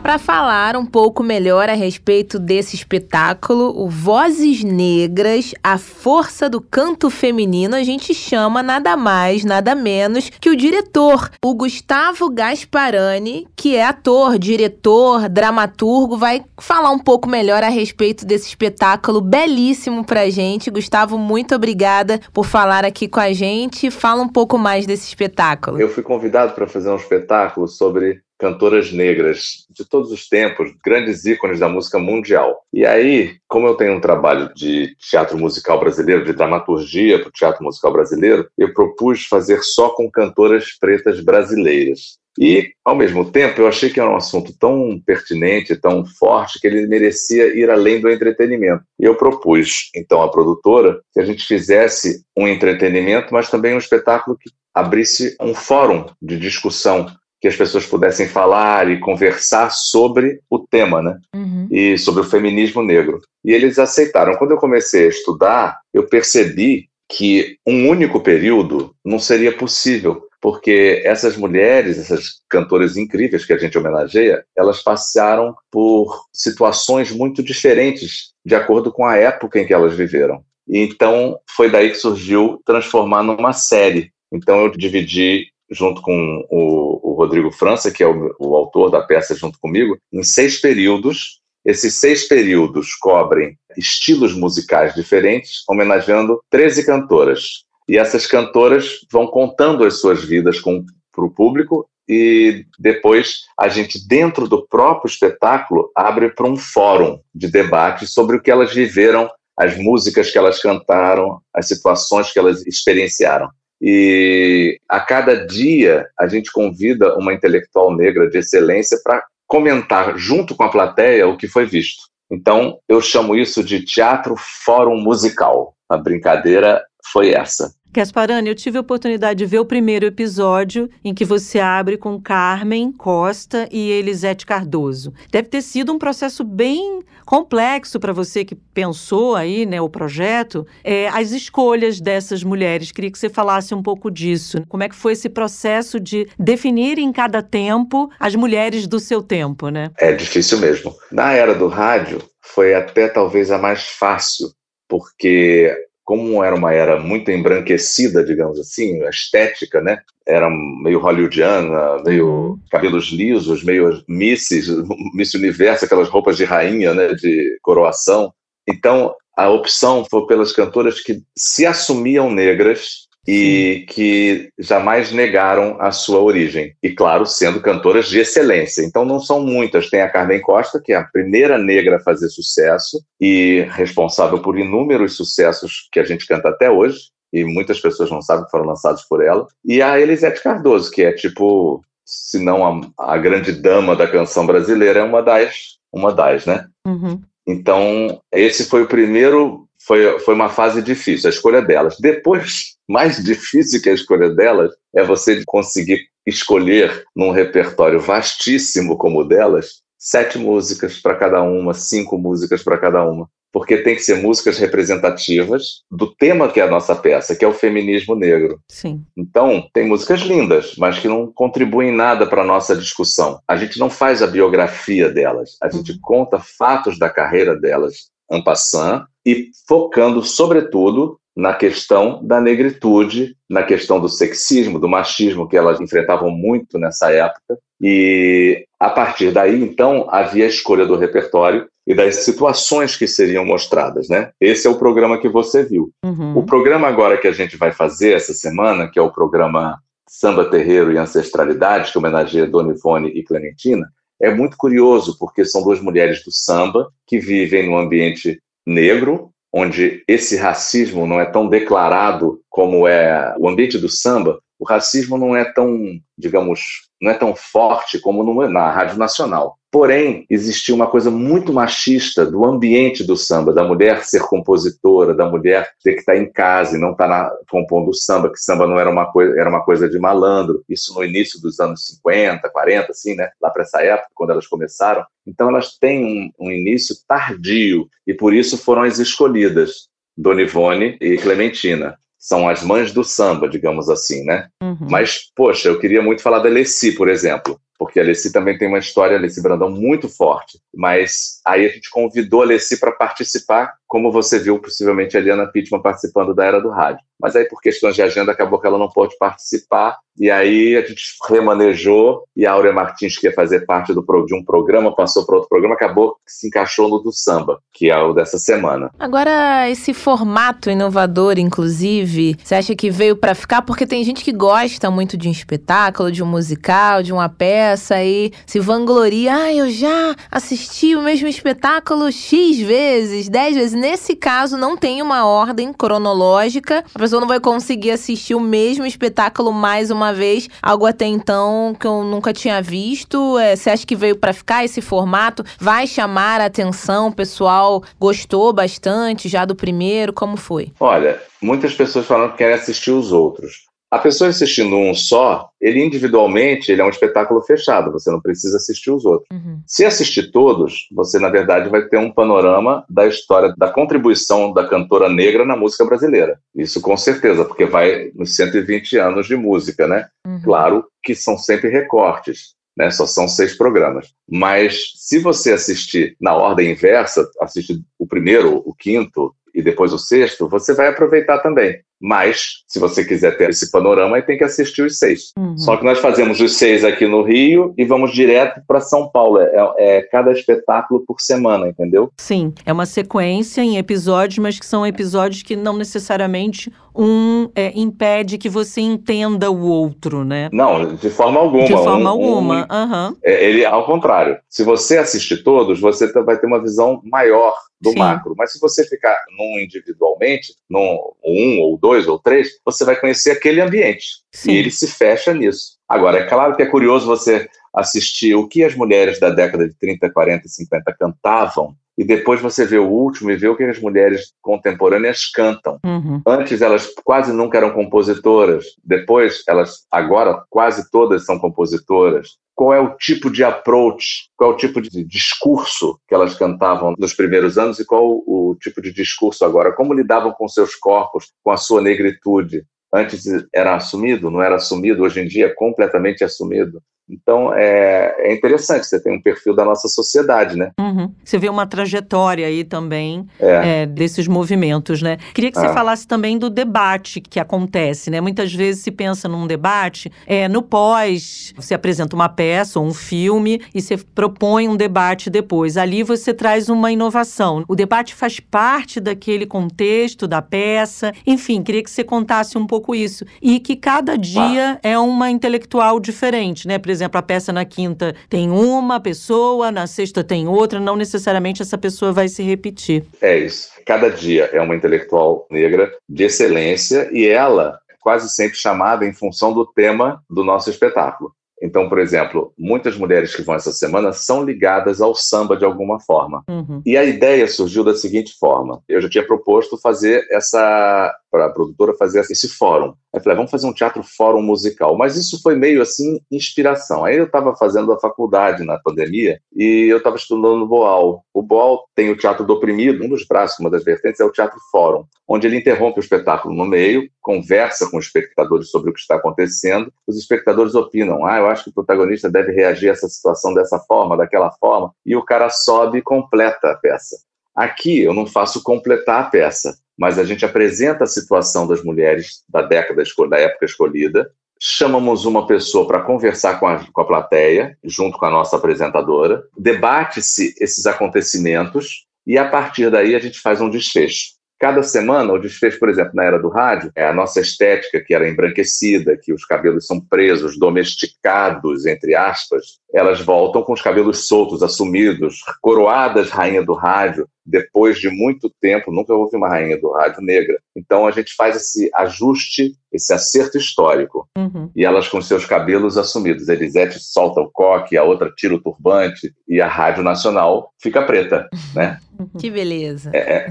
Para falar um pouco melhor a respeito desse espetáculo, o Vozes Negras, a força do canto feminino, a gente chama nada mais, nada menos que o diretor, o Gustavo Gasparani, que é ator, diretor, dramaturgo, vai falar um pouco melhor a respeito desse espetáculo belíssimo pra gente. Gustavo, muito obrigada por falar aqui com a gente. Fala um pouco mais desse espetáculo. Eu fui convidado para fazer um espetáculo sobre cantoras negras de todos os tempos, grandes ícones da música mundial. E aí, como eu tenho um trabalho de teatro musical brasileiro, de dramaturgia para o teatro musical brasileiro, eu propus fazer só com cantoras pretas brasileiras. E, ao mesmo tempo, eu achei que era um assunto tão pertinente, tão forte, que ele merecia ir além do entretenimento. E eu propus, então, à produtora que a gente fizesse um entretenimento, mas também um espetáculo que abrisse um fórum de discussão que as pessoas pudessem falar e conversar sobre o tema, né? Uhum. E sobre o feminismo negro. E eles aceitaram. Quando eu comecei a estudar, eu percebi que um único período não seria possível, porque essas mulheres, essas cantoras incríveis que a gente homenageia, elas passaram por situações muito diferentes de acordo com a época em que elas viveram. E então foi daí que surgiu transformar numa série. Então eu dividi junto com o, o Rodrigo França, que é o, o autor da peça junto comigo, em seis períodos. Esses seis períodos cobrem estilos musicais diferentes, homenageando 13 cantoras. E essas cantoras vão contando as suas vidas para o público e depois a gente, dentro do próprio espetáculo, abre para um fórum de debate sobre o que elas viveram, as músicas que elas cantaram, as situações que elas experienciaram. E a cada dia a gente convida uma intelectual negra de excelência para comentar junto com a plateia o que foi visto. Então, eu chamo isso de teatro fórum musical. A brincadeira foi essa. Gasparani, eu tive a oportunidade de ver o primeiro episódio em que você abre com Carmen Costa e Elisete Cardoso. Deve ter sido um processo bem complexo para você que pensou aí, né, o projeto, é, as escolhas dessas mulheres. Queria que você falasse um pouco disso. Como é que foi esse processo de definir em cada tempo as mulheres do seu tempo, né? É difícil mesmo. Na era do rádio, foi até talvez a mais fácil porque como era uma era muito embranquecida, digamos assim, a estética, né? Era meio hollywoodiana, meio uhum. cabelos lisos, meio Misses, [laughs] Miss Universo, aquelas roupas de rainha, né? De coroação. Então, a opção foi pelas cantoras que se assumiam negras e que jamais negaram a sua origem. E, claro, sendo cantoras de excelência. Então, não são muitas. Tem a Carmen Costa, que é a primeira negra a fazer sucesso e responsável por inúmeros sucessos que a gente canta até hoje. E muitas pessoas não sabem que foram lançados por ela. E a Elisete Cardoso, que é tipo, se não a, a grande dama da canção brasileira, é uma das, uma das, né? Uhum. Então, esse foi o primeiro foi, foi uma fase difícil, a escolha delas. Depois, [laughs] mais difícil que a escolha delas é você conseguir escolher num repertório vastíssimo como o delas, sete músicas para cada uma, cinco músicas para cada uma. Porque tem que ser músicas representativas do tema que é a nossa peça, que é o feminismo negro. Sim. Então, tem músicas lindas, mas que não contribuem nada para a nossa discussão. A gente não faz a biografia delas, a gente uhum. conta fatos da carreira delas en passant, e focando, sobretudo, na questão da negritude, na questão do sexismo, do machismo que elas enfrentavam muito nessa época. E a partir daí, então, havia a escolha do repertório e das situações que seriam mostradas, né? Esse é o programa que você viu. Uhum. O programa agora que a gente vai fazer essa semana, que é o programa Samba Terreiro e Ancestralidade, que homenageia Dona Ivone e Clementina, é muito curioso, porque são duas mulheres do samba que vivem num ambiente negro, onde esse racismo não é tão declarado como é o ambiente do samba, o racismo não é tão, digamos, não é tão forte como no, na Rádio Nacional. Porém, existia uma coisa muito machista do ambiente do samba, da mulher ser compositora, da mulher ter que estar em casa e não estar compondo samba, que samba não era uma coisa, era uma coisa de malandro. Isso no início dos anos 50, 40, assim, né? Lá para essa época, quando elas começaram. Então elas têm um, um início tardio e por isso foram as escolhidas, Dona Ivone e Clementina são as mães do samba, digamos assim, né? Uhum. Mas, poxa, eu queria muito falar da Leci, por exemplo, porque a Leci também tem uma história, a Leci Brandão, muito forte. Mas aí a gente convidou a Leci para participar, como você viu, possivelmente a Eliana Pittman participando da Era do Rádio. Mas aí, por questões de agenda, acabou que ela não pôde participar. E aí a gente remanejou e a Áurea Martins, que ia fazer parte do, de um programa, passou para outro programa, acabou que se encaixou no do samba, que é o dessa semana. Agora, esse formato inovador, inclusive, você acha que veio para ficar? Porque tem gente que gosta muito de um espetáculo, de um musical, de uma peça e se vangloria. Ah, eu já assisti o mesmo espetáculo X vezes, 10 vezes. Nesse caso, não tem uma ordem cronológica. A pessoa não vai conseguir assistir o mesmo espetáculo mais uma vez, algo até então que eu nunca tinha visto. É, você acha que veio para ficar esse formato? Vai chamar a atenção? O pessoal gostou bastante já do primeiro? Como foi? Olha, muitas pessoas falam que querem assistir os outros. A pessoa assistindo um só, ele individualmente, ele é um espetáculo fechado, você não precisa assistir os outros. Uhum. Se assistir todos, você na verdade vai ter um panorama da história da contribuição da cantora negra na música brasileira. Isso com certeza, porque vai nos 120 anos de música, né? Uhum. Claro que são sempre recortes. Né, só são seis programas. Mas se você assistir na ordem inversa, assistir o primeiro, o quinto e depois o sexto, você vai aproveitar também. Mas, se você quiser ter esse panorama, tem que assistir os seis. Uhum. Só que nós fazemos os seis aqui no Rio e vamos direto para São Paulo. É, é, cada espetáculo por semana, entendeu? Sim, é uma sequência em episódios, mas que são episódios que não necessariamente um é, impede que você entenda o outro, né? Não, de forma alguma. De forma um, alguma, um, uhum. Ele, ao contrário, se você assistir todos, você vai ter uma visão maior do Sim. macro. Mas se você ficar num individualmente, num um ou dois ou três, você vai conhecer aquele ambiente. Sim. E ele se fecha nisso. Agora, é claro que é curioso você assistir o que as mulheres da década de 30, 40 e 50 cantavam e depois você vê o último e vê o que as mulheres contemporâneas cantam. Uhum. Antes elas quase nunca eram compositoras, depois elas agora quase todas são compositoras. Qual é o tipo de approach, qual é o tipo de discurso que elas cantavam nos primeiros anos e qual o tipo de discurso agora? Como lidavam com seus corpos, com a sua negritude? Antes era assumido, não era assumido, hoje em dia é completamente assumido. Então é, é interessante, você tem um perfil da nossa sociedade, né? Uhum. Você vê uma trajetória aí também é. É, desses movimentos, né? Queria que você ah. falasse também do debate que acontece, né? Muitas vezes se pensa num debate, é, no pós, você apresenta uma peça ou um filme e você propõe um debate depois. Ali você traz uma inovação. O debate faz parte daquele contexto da peça. Enfim, queria que você contasse um pouco isso. E que cada dia ah. é uma intelectual diferente, né? Exemplo, a peça na quinta tem uma pessoa, na sexta tem outra, não necessariamente essa pessoa vai se repetir. É isso. Cada dia é uma intelectual negra de excelência e ela é quase sempre chamada em função do tema do nosso espetáculo. Então, por exemplo, muitas mulheres que vão essa semana são ligadas ao samba de alguma forma. Uhum. E a ideia surgiu da seguinte forma: eu já tinha proposto fazer essa para a produtora fazer esse fórum. Aí falei, vamos fazer um teatro fórum musical. Mas isso foi meio assim, inspiração. Aí eu estava fazendo a faculdade na pandemia e eu estava estudando no Boal. O Boal tem o Teatro do Oprimido, um dos braços, uma das vertentes é o Teatro Fórum, onde ele interrompe o espetáculo no meio, conversa com os espectadores sobre o que está acontecendo. Os espectadores opinam, ah, eu acho que o protagonista deve reagir a essa situação dessa forma, daquela forma, e o cara sobe e completa a peça. Aqui eu não faço completar a peça, mas a gente apresenta a situação das mulheres da década, da época escolhida, chamamos uma pessoa para conversar com a, com a plateia, junto com a nossa apresentadora, debate-se esses acontecimentos e a partir daí a gente faz um desfecho. Cada semana, o desfecho, por exemplo, na era do rádio, é a nossa estética, que era embranquecida, que os cabelos são presos, domesticados, entre aspas, elas voltam com os cabelos soltos, assumidos, coroadas rainha do rádio, depois de muito tempo, nunca houve uma rainha do rádio negra. Então a gente faz esse ajuste, esse acerto histórico. Uhum. E elas com seus cabelos assumidos. Elisete solta o coque, a outra tira o turbante e a Rádio Nacional fica preta, [laughs] né? Que beleza. É,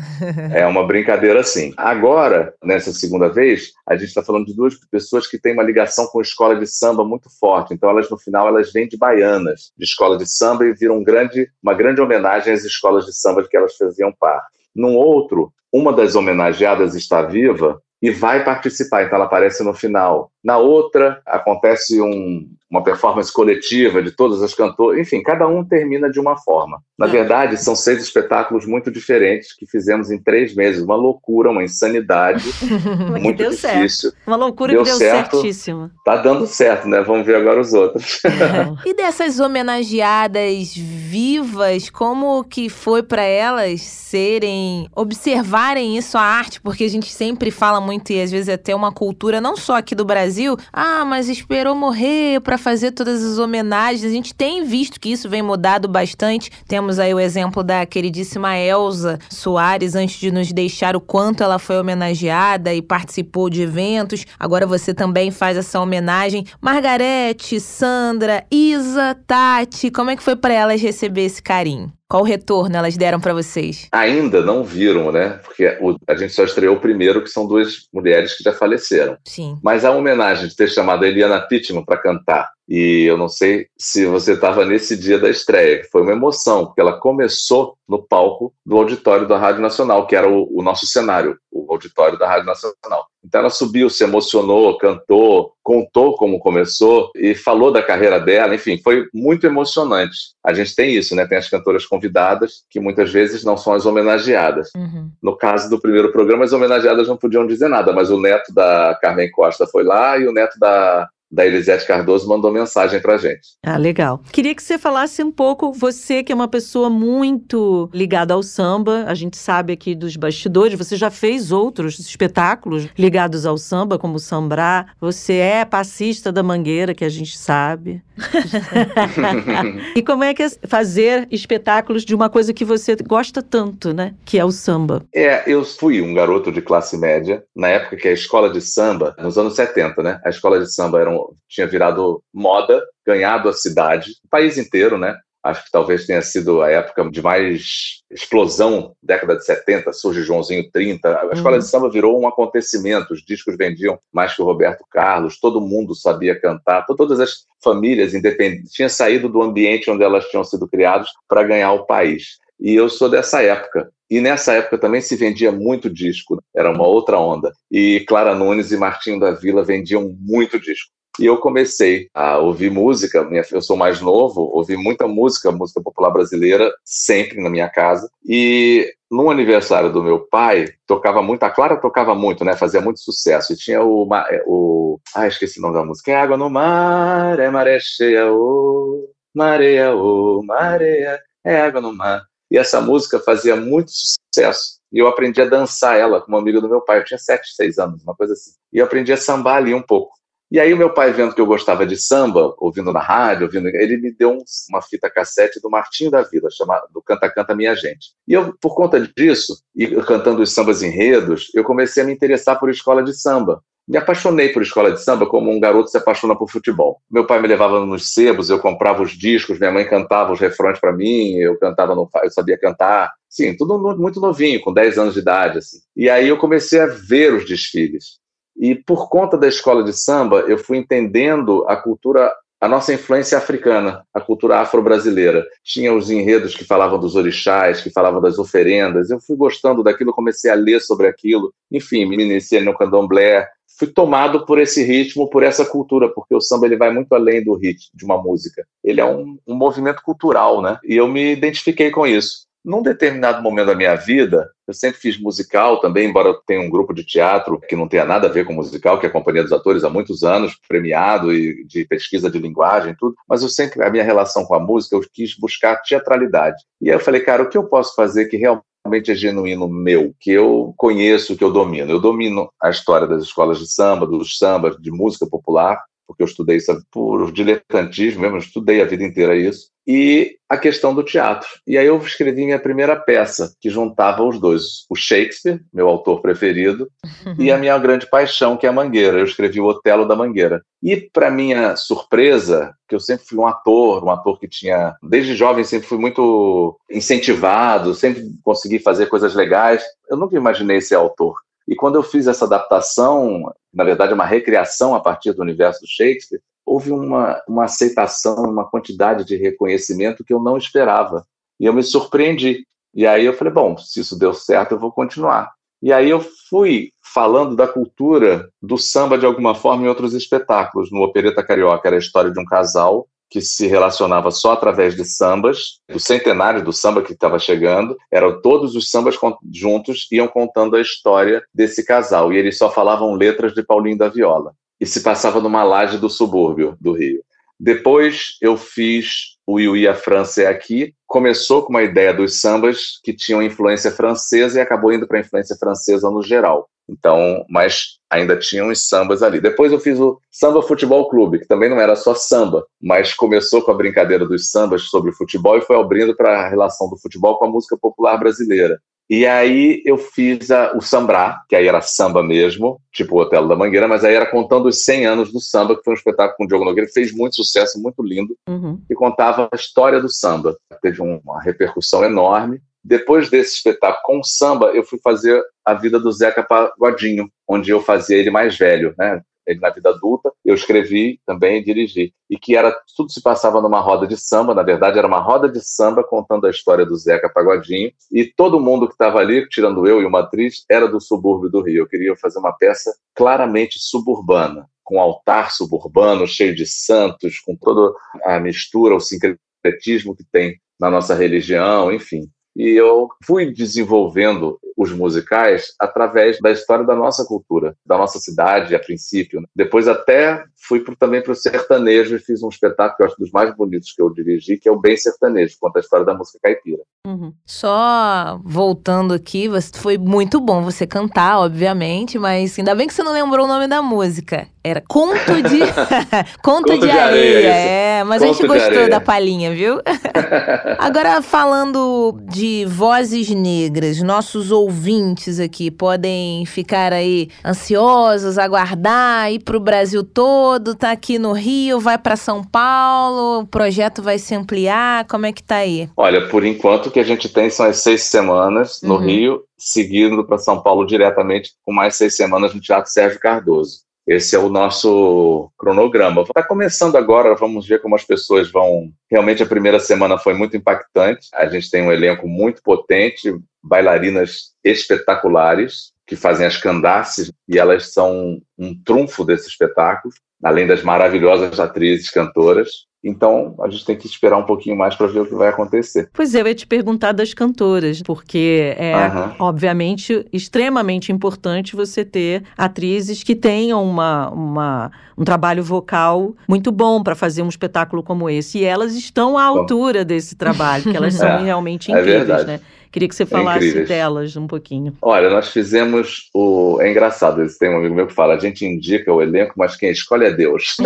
é, é uma brincadeira assim. Agora, nessa segunda vez, a gente está falando de duas pessoas que têm uma ligação com a escola de samba muito forte. Então elas, no final, elas vêm de de escola de samba e viram um grande, uma grande homenagem às escolas de samba que elas faziam parte. Num outro, uma das homenageadas está viva e vai participar, então ela aparece no final. Na outra, acontece um, uma performance coletiva de todas as cantoras, enfim, cada um termina de uma forma. Na é. verdade, são seis espetáculos muito diferentes que fizemos em três meses, uma loucura, uma insanidade, [laughs] muito deu difícil. Certo. Uma loucura deu que deu certo, certíssimo. Tá dando certo, né? Vamos ver agora os outros. É. [laughs] e dessas homenageadas vivas, como que foi para elas serem, observarem isso a arte, porque a gente sempre fala muito e às vezes até uma cultura não só aqui do Brasil Brasil, ah, mas esperou morrer para fazer todas as homenagens. A gente tem visto que isso vem mudado bastante. Temos aí o exemplo da queridíssima Elsa Soares, antes de nos deixar o quanto ela foi homenageada e participou de eventos. Agora você também faz essa homenagem. Margarete, Sandra, Isa, Tati, como é que foi para elas receber esse carinho? Qual retorno elas deram para vocês? Ainda não viram, né? Porque o, a gente só estreou o primeiro, que são duas mulheres que já faleceram. Sim. Mas a homenagem de ter chamado a Eliana Pittman para cantar e eu não sei se você estava nesse dia da estreia, que foi uma emoção, porque ela começou no palco do auditório da Rádio Nacional, que era o, o, nosso cenário, o auditório da Rádio Nacional. Então ela subiu, se emocionou, cantou, contou como começou e falou da carreira dela, enfim, foi muito emocionante. A gente tem isso, né? Tem as cantoras convidadas, que muitas vezes não são as homenageadas. Uhum. No caso do primeiro programa, as homenageadas não podiam dizer nada, mas o neto da Carmen Costa foi lá e o neto da da Elisete Cardoso mandou mensagem pra gente. Ah, legal. Queria que você falasse um pouco, você que é uma pessoa muito ligada ao samba, a gente sabe aqui dos bastidores, você já fez outros espetáculos ligados ao samba, como o Sambrá, você é passista da Mangueira, que a gente sabe. [laughs] e como é que é fazer espetáculos de uma coisa que você gosta tanto, né? Que é o samba. É, eu fui um garoto de classe média, na época que a escola de samba, nos anos 70, né? A escola de samba era um tinha virado moda, ganhado a cidade, o país inteiro, né? Acho que talvez tenha sido a época de mais explosão, década de 70, surge Joãozinho 30. A escola de uhum. samba virou um acontecimento, os discos vendiam mais que o Roberto Carlos, todo mundo sabia cantar, todas as famílias independentes tinham saído do ambiente onde elas tinham sido criadas para ganhar o país. E eu sou dessa época. E nessa época também se vendia muito disco, era uma outra onda. E Clara Nunes e Martinho da Vila vendiam muito disco. E eu comecei a ouvir música, eu sou mais novo, ouvi muita música, música popular brasileira, sempre na minha casa. E no aniversário do meu pai, tocava muito, a Clara tocava muito, né? Fazia muito sucesso. E tinha o. É, o ah, esqueci o nome da música. É água no mar, é maré cheia, ô, mareia, ô, mareia, é água no mar. E essa música fazia muito sucesso. E eu aprendi a dançar ela com uma amiga do meu pai. Eu tinha sete, seis anos, uma coisa assim. E eu aprendi a sambar ali um pouco. E aí o meu pai, vendo que eu gostava de samba, ouvindo na rádio, ouvindo, ele me deu um, uma fita cassete do Martinho da Vila, do Canta Canta Minha Gente. E eu, por conta disso, e cantando os sambas enredos, eu comecei a me interessar por escola de samba. Me apaixonei por escola de samba como um garoto se apaixona por futebol. Meu pai me levava nos sebos, eu comprava os discos, minha mãe cantava os refrões para mim, eu cantava, no, eu sabia cantar. Sim, tudo muito novinho, com 10 anos de idade. Assim. E aí eu comecei a ver os desfiles. E por conta da escola de samba, eu fui entendendo a cultura, a nossa influência africana, a cultura afro-brasileira. Tinha os enredos que falavam dos orixás, que falavam das oferendas. Eu fui gostando daquilo, comecei a ler sobre aquilo. Enfim, me iniciei no candomblé. Fui tomado por esse ritmo, por essa cultura, porque o samba ele vai muito além do ritmo de uma música. Ele é um, um movimento cultural, né? E eu me identifiquei com isso. Num determinado momento da minha vida, eu sempre fiz musical também, embora eu tenha um grupo de teatro que não tenha nada a ver com musical, que é a Companhia dos Atores há muitos anos, premiado e de pesquisa de linguagem tudo, mas eu sempre, a minha relação com a música, eu quis buscar teatralidade. E aí eu falei, cara, o que eu posso fazer que realmente é genuíno meu, que eu conheço, que eu domino? Eu domino a história das escolas de samba, dos sambas, de música popular, porque eu estudei isso por diletantismo mesmo, eu estudei a vida inteira isso, e a questão do teatro. E aí eu escrevi minha primeira peça, que juntava os dois, o Shakespeare, meu autor preferido, [laughs] e a minha grande paixão, que é a Mangueira. Eu escrevi o Otelo da Mangueira. E, para minha surpresa, que eu sempre fui um ator, um ator que tinha, desde jovem, sempre fui muito incentivado, sempre consegui fazer coisas legais, eu nunca imaginei ser autor. E quando eu fiz essa adaptação, na verdade, uma recriação a partir do universo do Shakespeare, houve uma, uma aceitação, uma quantidade de reconhecimento que eu não esperava. E eu me surpreendi. E aí eu falei, bom, se isso deu certo, eu vou continuar. E aí eu fui falando da cultura do samba de alguma forma em outros espetáculos. No Opereta Carioca era a história de um casal que se relacionava só através de sambas, do centenário do samba que estava chegando, eram todos os sambas juntos iam contando a história desse casal e eles só falavam letras de Paulinho da Viola e se passava numa laje do subúrbio do Rio. Depois eu fiz o Iui a França é aqui. Começou com uma ideia dos sambas que tinham influência francesa e acabou indo para a influência francesa no geral. Então, mas ainda tinham os sambas ali. Depois eu fiz o Samba Futebol Clube, que também não era só samba, mas começou com a brincadeira dos sambas sobre futebol e foi abrindo para a relação do futebol com a música popular brasileira. E aí eu fiz a, o Sambrá, que aí era samba mesmo, tipo o Hotel da Mangueira, mas aí era contando os 100 anos do samba, que foi um espetáculo com o Diogo Nogueira, que fez muito sucesso, muito lindo, uhum. e contava a história do samba. Teve uma repercussão enorme. Depois desse espetáculo com samba, eu fui fazer a vida do Zeca Pagodinho, onde eu fazia ele mais velho, né? ele na vida adulta, eu escrevi também e dirigi. E que era tudo se passava numa roda de samba, na verdade era uma roda de samba contando a história do Zeca Pagodinho, e todo mundo que estava ali, tirando eu e uma atriz, era do subúrbio do Rio. Eu queria fazer uma peça claramente suburbana, com altar suburbano, cheio de santos, com toda a mistura, o sincretismo que tem na nossa religião, enfim. E eu fui desenvolvendo os musicais através da história da nossa cultura, da nossa cidade, a princípio. Né? Depois até fui pro, também para o sertanejo e fiz um espetáculo que eu acho dos mais bonitos que eu dirigi, que é o Bem Sertanejo, conta a história da música caipira. Uhum. Só voltando aqui, foi muito bom você cantar, obviamente, mas ainda bem que você não lembrou o nome da música. Era Conto de [laughs] Conto, Conto de, de, Areia. areia é, mas Conto a gente gostou da palhinha, viu? [laughs] Agora falando de vozes negras, nossos ouvintes aqui podem ficar aí ansiosos, aguardar, ir para o Brasil todo, tá aqui no Rio, vai para São Paulo, o projeto vai se ampliar, como é que tá aí? Olha, por enquanto o que a gente tem são as seis semanas no uhum. Rio, seguindo para São Paulo diretamente, com mais seis semanas no Teatro Sérgio Cardoso. Esse é o nosso cronograma. Está começando agora, vamos ver como as pessoas vão. Realmente, a primeira semana foi muito impactante. A gente tem um elenco muito potente, bailarinas espetaculares, que fazem as candaces, e elas são um trunfo desse espetáculo. além das maravilhosas atrizes, cantoras. Então, a gente tem que esperar um pouquinho mais para ver o que vai acontecer. Pois é, eu ia te perguntar das cantoras, porque é, Aham. obviamente, extremamente importante você ter atrizes que tenham uma, uma- um trabalho vocal muito bom para fazer um espetáculo como esse. E elas estão à altura desse trabalho, que elas [laughs] são É, realmente é incríveis, verdade. né? Queria que você falasse incríveis. delas um pouquinho. Olha, nós fizemos o. É engraçado, tem um amigo meu que fala: a gente indica o elenco, mas quem escolhe é Deus.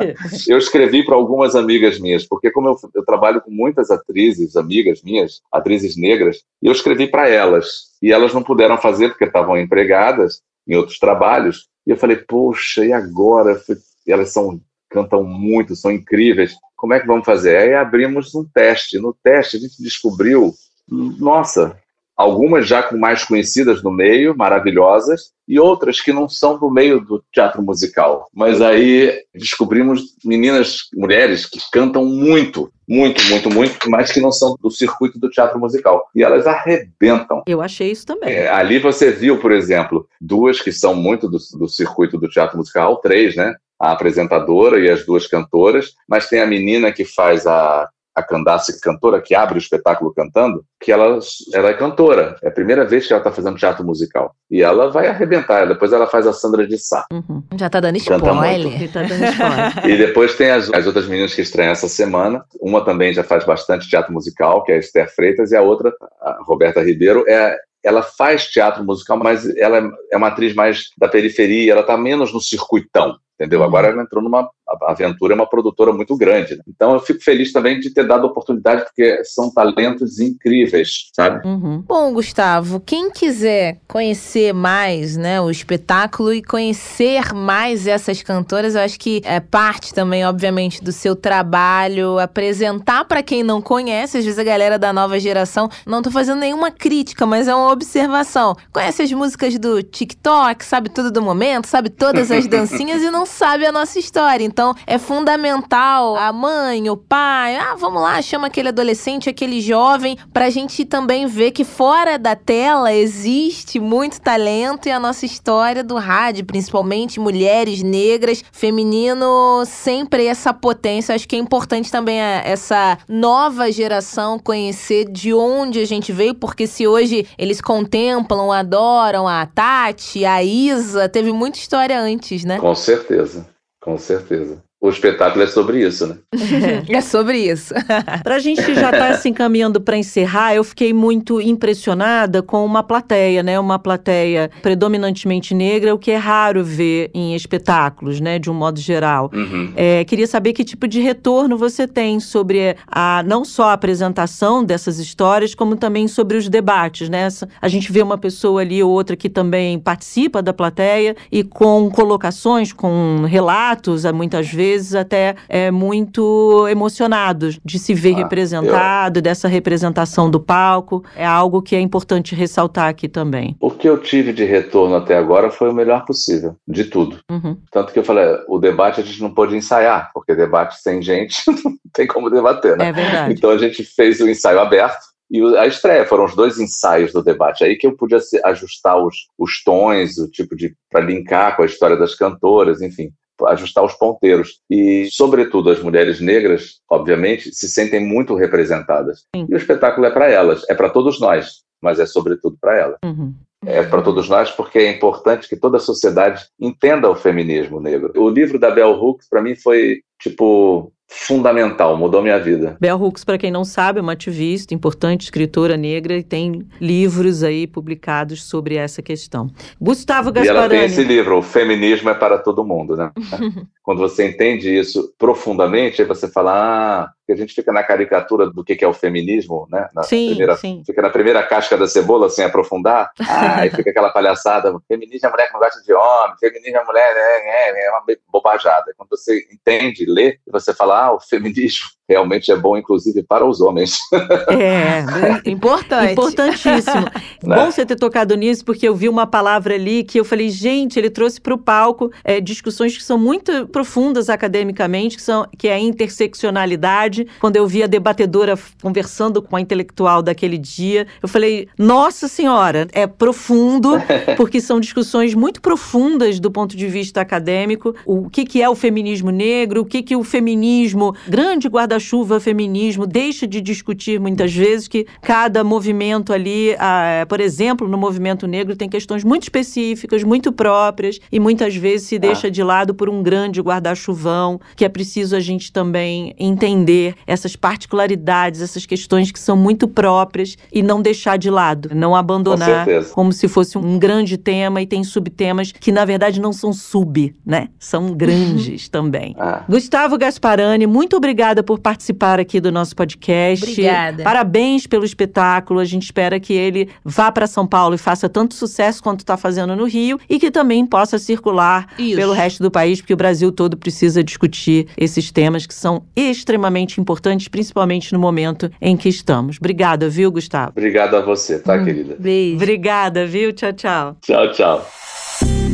É. [laughs] [laughs] Eu escrevi para algumas amigas minhas, porque como eu, eu trabalho com muitas atrizes, amigas minhas, atrizes negras, e eu escrevi para elas. E elas não puderam fazer porque estavam empregadas em outros trabalhos. E eu falei, poxa, e agora? Falei, Elas são cantam muito, são incríveis. Como é que vamos fazer? Aí abrimos um teste. No teste a gente descobriu, nossa, algumas já com mais conhecidas no meio, maravilhosas, e outras que não são do meio do teatro musical. Mas aí descobrimos meninas, mulheres que cantam muito, muito, muito, muito, mas que não são do circuito do teatro musical. E elas arrebentam. Eu achei isso também. É, ali você viu, por exemplo, duas que são muito do, do circuito do teatro musical, três, né? A apresentadora e as duas cantoras, mas tem a menina que faz a, a Candace cantora, que abre o espetáculo cantando, que ela, ela é cantora. É a primeira vez que ela está fazendo teatro musical. E ela vai arrebentar. Depois ela faz a Sandra de Sá. Uhum. Já tá dando spoiler. tá dando spoiler. [laughs] E depois tem as, as outras meninas que estreiam essa semana. Uma também já faz bastante teatro musical, que é a Esther Freitas, e a outra, a Roberta Ribeiro, é, ela faz teatro musical, mas ela é, é uma atriz mais da periferia, ela está menos no circuitão. Entendeu? Agora ela entrou numa Aventura, é uma produtora muito grande. né? Então eu fico feliz também de ter dado a oportunidade, porque são talentos incríveis, sabe? Uhum. Bom, Gustavo, quem quiser conhecer mais, né, o espetáculo e conhecer mais essas cantoras, eu acho que é parte também, obviamente, do seu trabalho apresentar para quem não conhece, às vezes a galera da nova geração, não tô fazendo nenhuma crítica, mas é uma observação. Conhece as músicas do TikTok, sabe tudo do momento, sabe todas as [laughs] dancinhas e não sabe a nossa história. Então, é fundamental a mãe, o pai, ah, vamos lá, chama aquele adolescente, aquele jovem, pra gente também ver que fora da tela existe muito talento e a nossa história do rádio, principalmente mulheres negras, feminino, sempre essa potência. Acho que é importante também essa nova geração conhecer de onde a gente veio, porque se hoje eles contemplam, adoram a Tati, a Isa, teve muita história antes, né? Com certeza, com certeza. O espetáculo é sobre isso, né? [laughs] É sobre isso. [laughs] Pra gente já estar se encaminhando para encerrar, eu fiquei muito impressionada com uma plateia, né? Uma plateia predominantemente negra, o que é raro ver em espetáculos, né? De um modo geral. Uhum. É, queria saber que tipo de retorno você tem sobre a não só a apresentação dessas histórias, como também sobre os debates, né? A gente vê uma pessoa ali ou outra que também participa da plateia e com colocações, com relatos, muitas vezes até é, muito emocionados de se ver Ah, representado, dessa representação do palco. É algo que é importante ressaltar aqui também. O que eu tive de retorno até agora foi o melhor possível, de tudo. Uhum. Tanto que eu falei, o debate a gente não pôde ensaiar, porque debate sem gente [laughs] não tem como debater, né? É verdade. Então a gente fez o ensaio aberto e a estreia foram os dois ensaios do debate. Aí que eu pude ajustar os, os tons, o tipo de para linkar com a história das cantoras, enfim, ajustar os ponteiros. E, sobretudo, as mulheres negras, obviamente, se sentem muito representadas. Sim. E o espetáculo é para elas, é para todos nós, mas é sobretudo para elas. Uhum. É para todos nós porque é importante que toda a sociedade entenda o feminismo negro. O livro da Bell Hooks, para mim, foi, tipo, fundamental, mudou minha vida. Bell Hooks, para quem não sabe, é uma ativista, importante escritora negra e tem livros aí publicados sobre essa questão. Gustavo E ela tem esse Gasparani. livro, O Feminismo é para Todo Mundo, né? [laughs] Quando você entende isso profundamente, aí você fala, ah, que a gente fica na caricatura do que que é o feminismo, né? Na Sim, primeira, sim. Fica na primeira casca da cebola, sem aprofundar. Ah, [laughs] aí fica aquela palhaçada, feminismo é mulher que não gosta de homem, feminismo é mulher, é, é, é uma bobajada. Quando você entende, lê, você fala, ah, o feminismo realmente é bom, inclusive, para os homens. É, [laughs] Importante. importantíssimo. [laughs] Né? Bom você ter tocado nisso, porque eu vi uma palavra ali que eu falei, gente, ele trouxe para o palco é, discussões que são muito profundas academicamente, que, são, que é a interseccionalidade quando eu vi a debatedora conversando com a intelectual daquele dia, eu falei: nossa senhora, é profundo, [laughs] porque são discussões muito profundas do ponto de vista acadêmico. O que, que é o feminismo negro, o que, que o feminismo, grande guarda-chuva feminismo, deixa de discutir muitas vezes, que cada movimento ali, ah, por exemplo, no movimento negro, tem questões muito específicas, muito próprias, e muitas vezes se deixa de lado por um grande guarda-chuvão, que é preciso a gente também entender essas particularidades, essas questões que são muito próprias e não deixar de lado, não abandonar como se fosse um grande tema e tem subtemas que na verdade não são sub, né? São grandes [laughs] também. Ah. Gustavo Gasparani, muito obrigada por participar aqui do nosso podcast. Obrigada. Parabéns pelo espetáculo. A gente espera que ele vá para São Paulo e faça tanto sucesso quanto está fazendo no Rio e que também possa circular Isso. pelo resto do país, porque o Brasil todo precisa discutir esses temas que são extremamente importantes, principalmente no momento em que estamos. Obrigada, viu, Gustavo? Obrigado a você, tá, querida? Beijo. Obrigada, viu? Tchau, tchau. Tchau, tchau.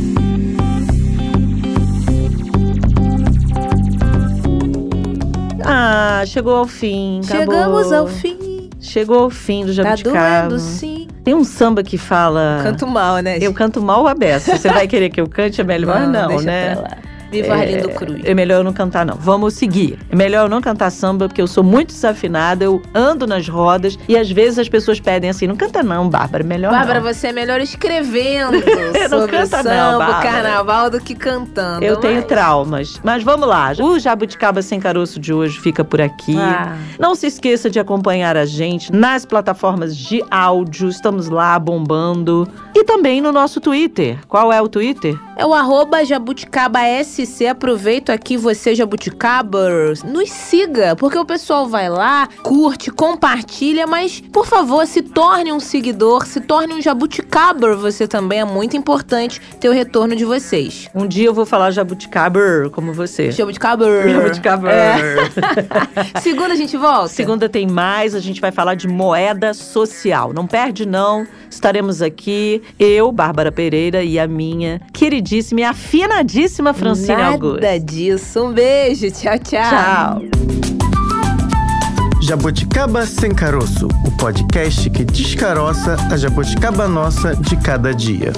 Ah, chegou ao fim. acabou. Chegamos ao fim. Chegou ao fim do Tá Jabuticaba. doendo, sim. Tem um samba que fala. Canto mal, né? Eu canto mal a beça. Você vai querer que eu cante? É melhor [laughs] não, deixa né? pra lá. Viva Arlindo Cruz. É melhor eu não cantar, não. Vamos seguir. É melhor eu não cantar samba, porque eu sou muito desafinada, eu ando nas rodas e às vezes as pessoas pedem assim: não canta, não, Bárbara, melhor Bárbara, não. você é melhor escrevendo [laughs] Não sobre canta não, samba, o Bárbara. carnaval do que cantando. Eu tenho mas- traumas. Mas vamos lá. O Jabuticaba Sem Caroço de hoje fica por aqui. Ah. Não se esqueça de acompanhar a gente nas plataformas de áudio. Estamos lá bombando. E também no nosso Twitter. Qual é o Twitter? É o arroba jabuticaba.sc. Aproveito aqui você, jabuticabers. Nos siga, porque o pessoal vai lá, curte, compartilha, mas, por favor, se torne um seguidor, se torne um jabuticaber você também. É muito importante ter o retorno de vocês. Um dia eu vou falar Jabuticaba como você. Jabuticaber. Jabuticaba. É. [laughs] Segunda a gente volta? Segunda tem mais, a gente vai falar de moeda social. Não perde, não. Estaremos aqui, eu, Bárbara Pereira, e a minha queridíssima e afinadíssima Francine Augusto. Nada disso. Um beijo. Tchau, tchau. Tchau. Jabuticaba Sem Caroço, o podcast que descaroça a jabuticaba nossa de cada dia.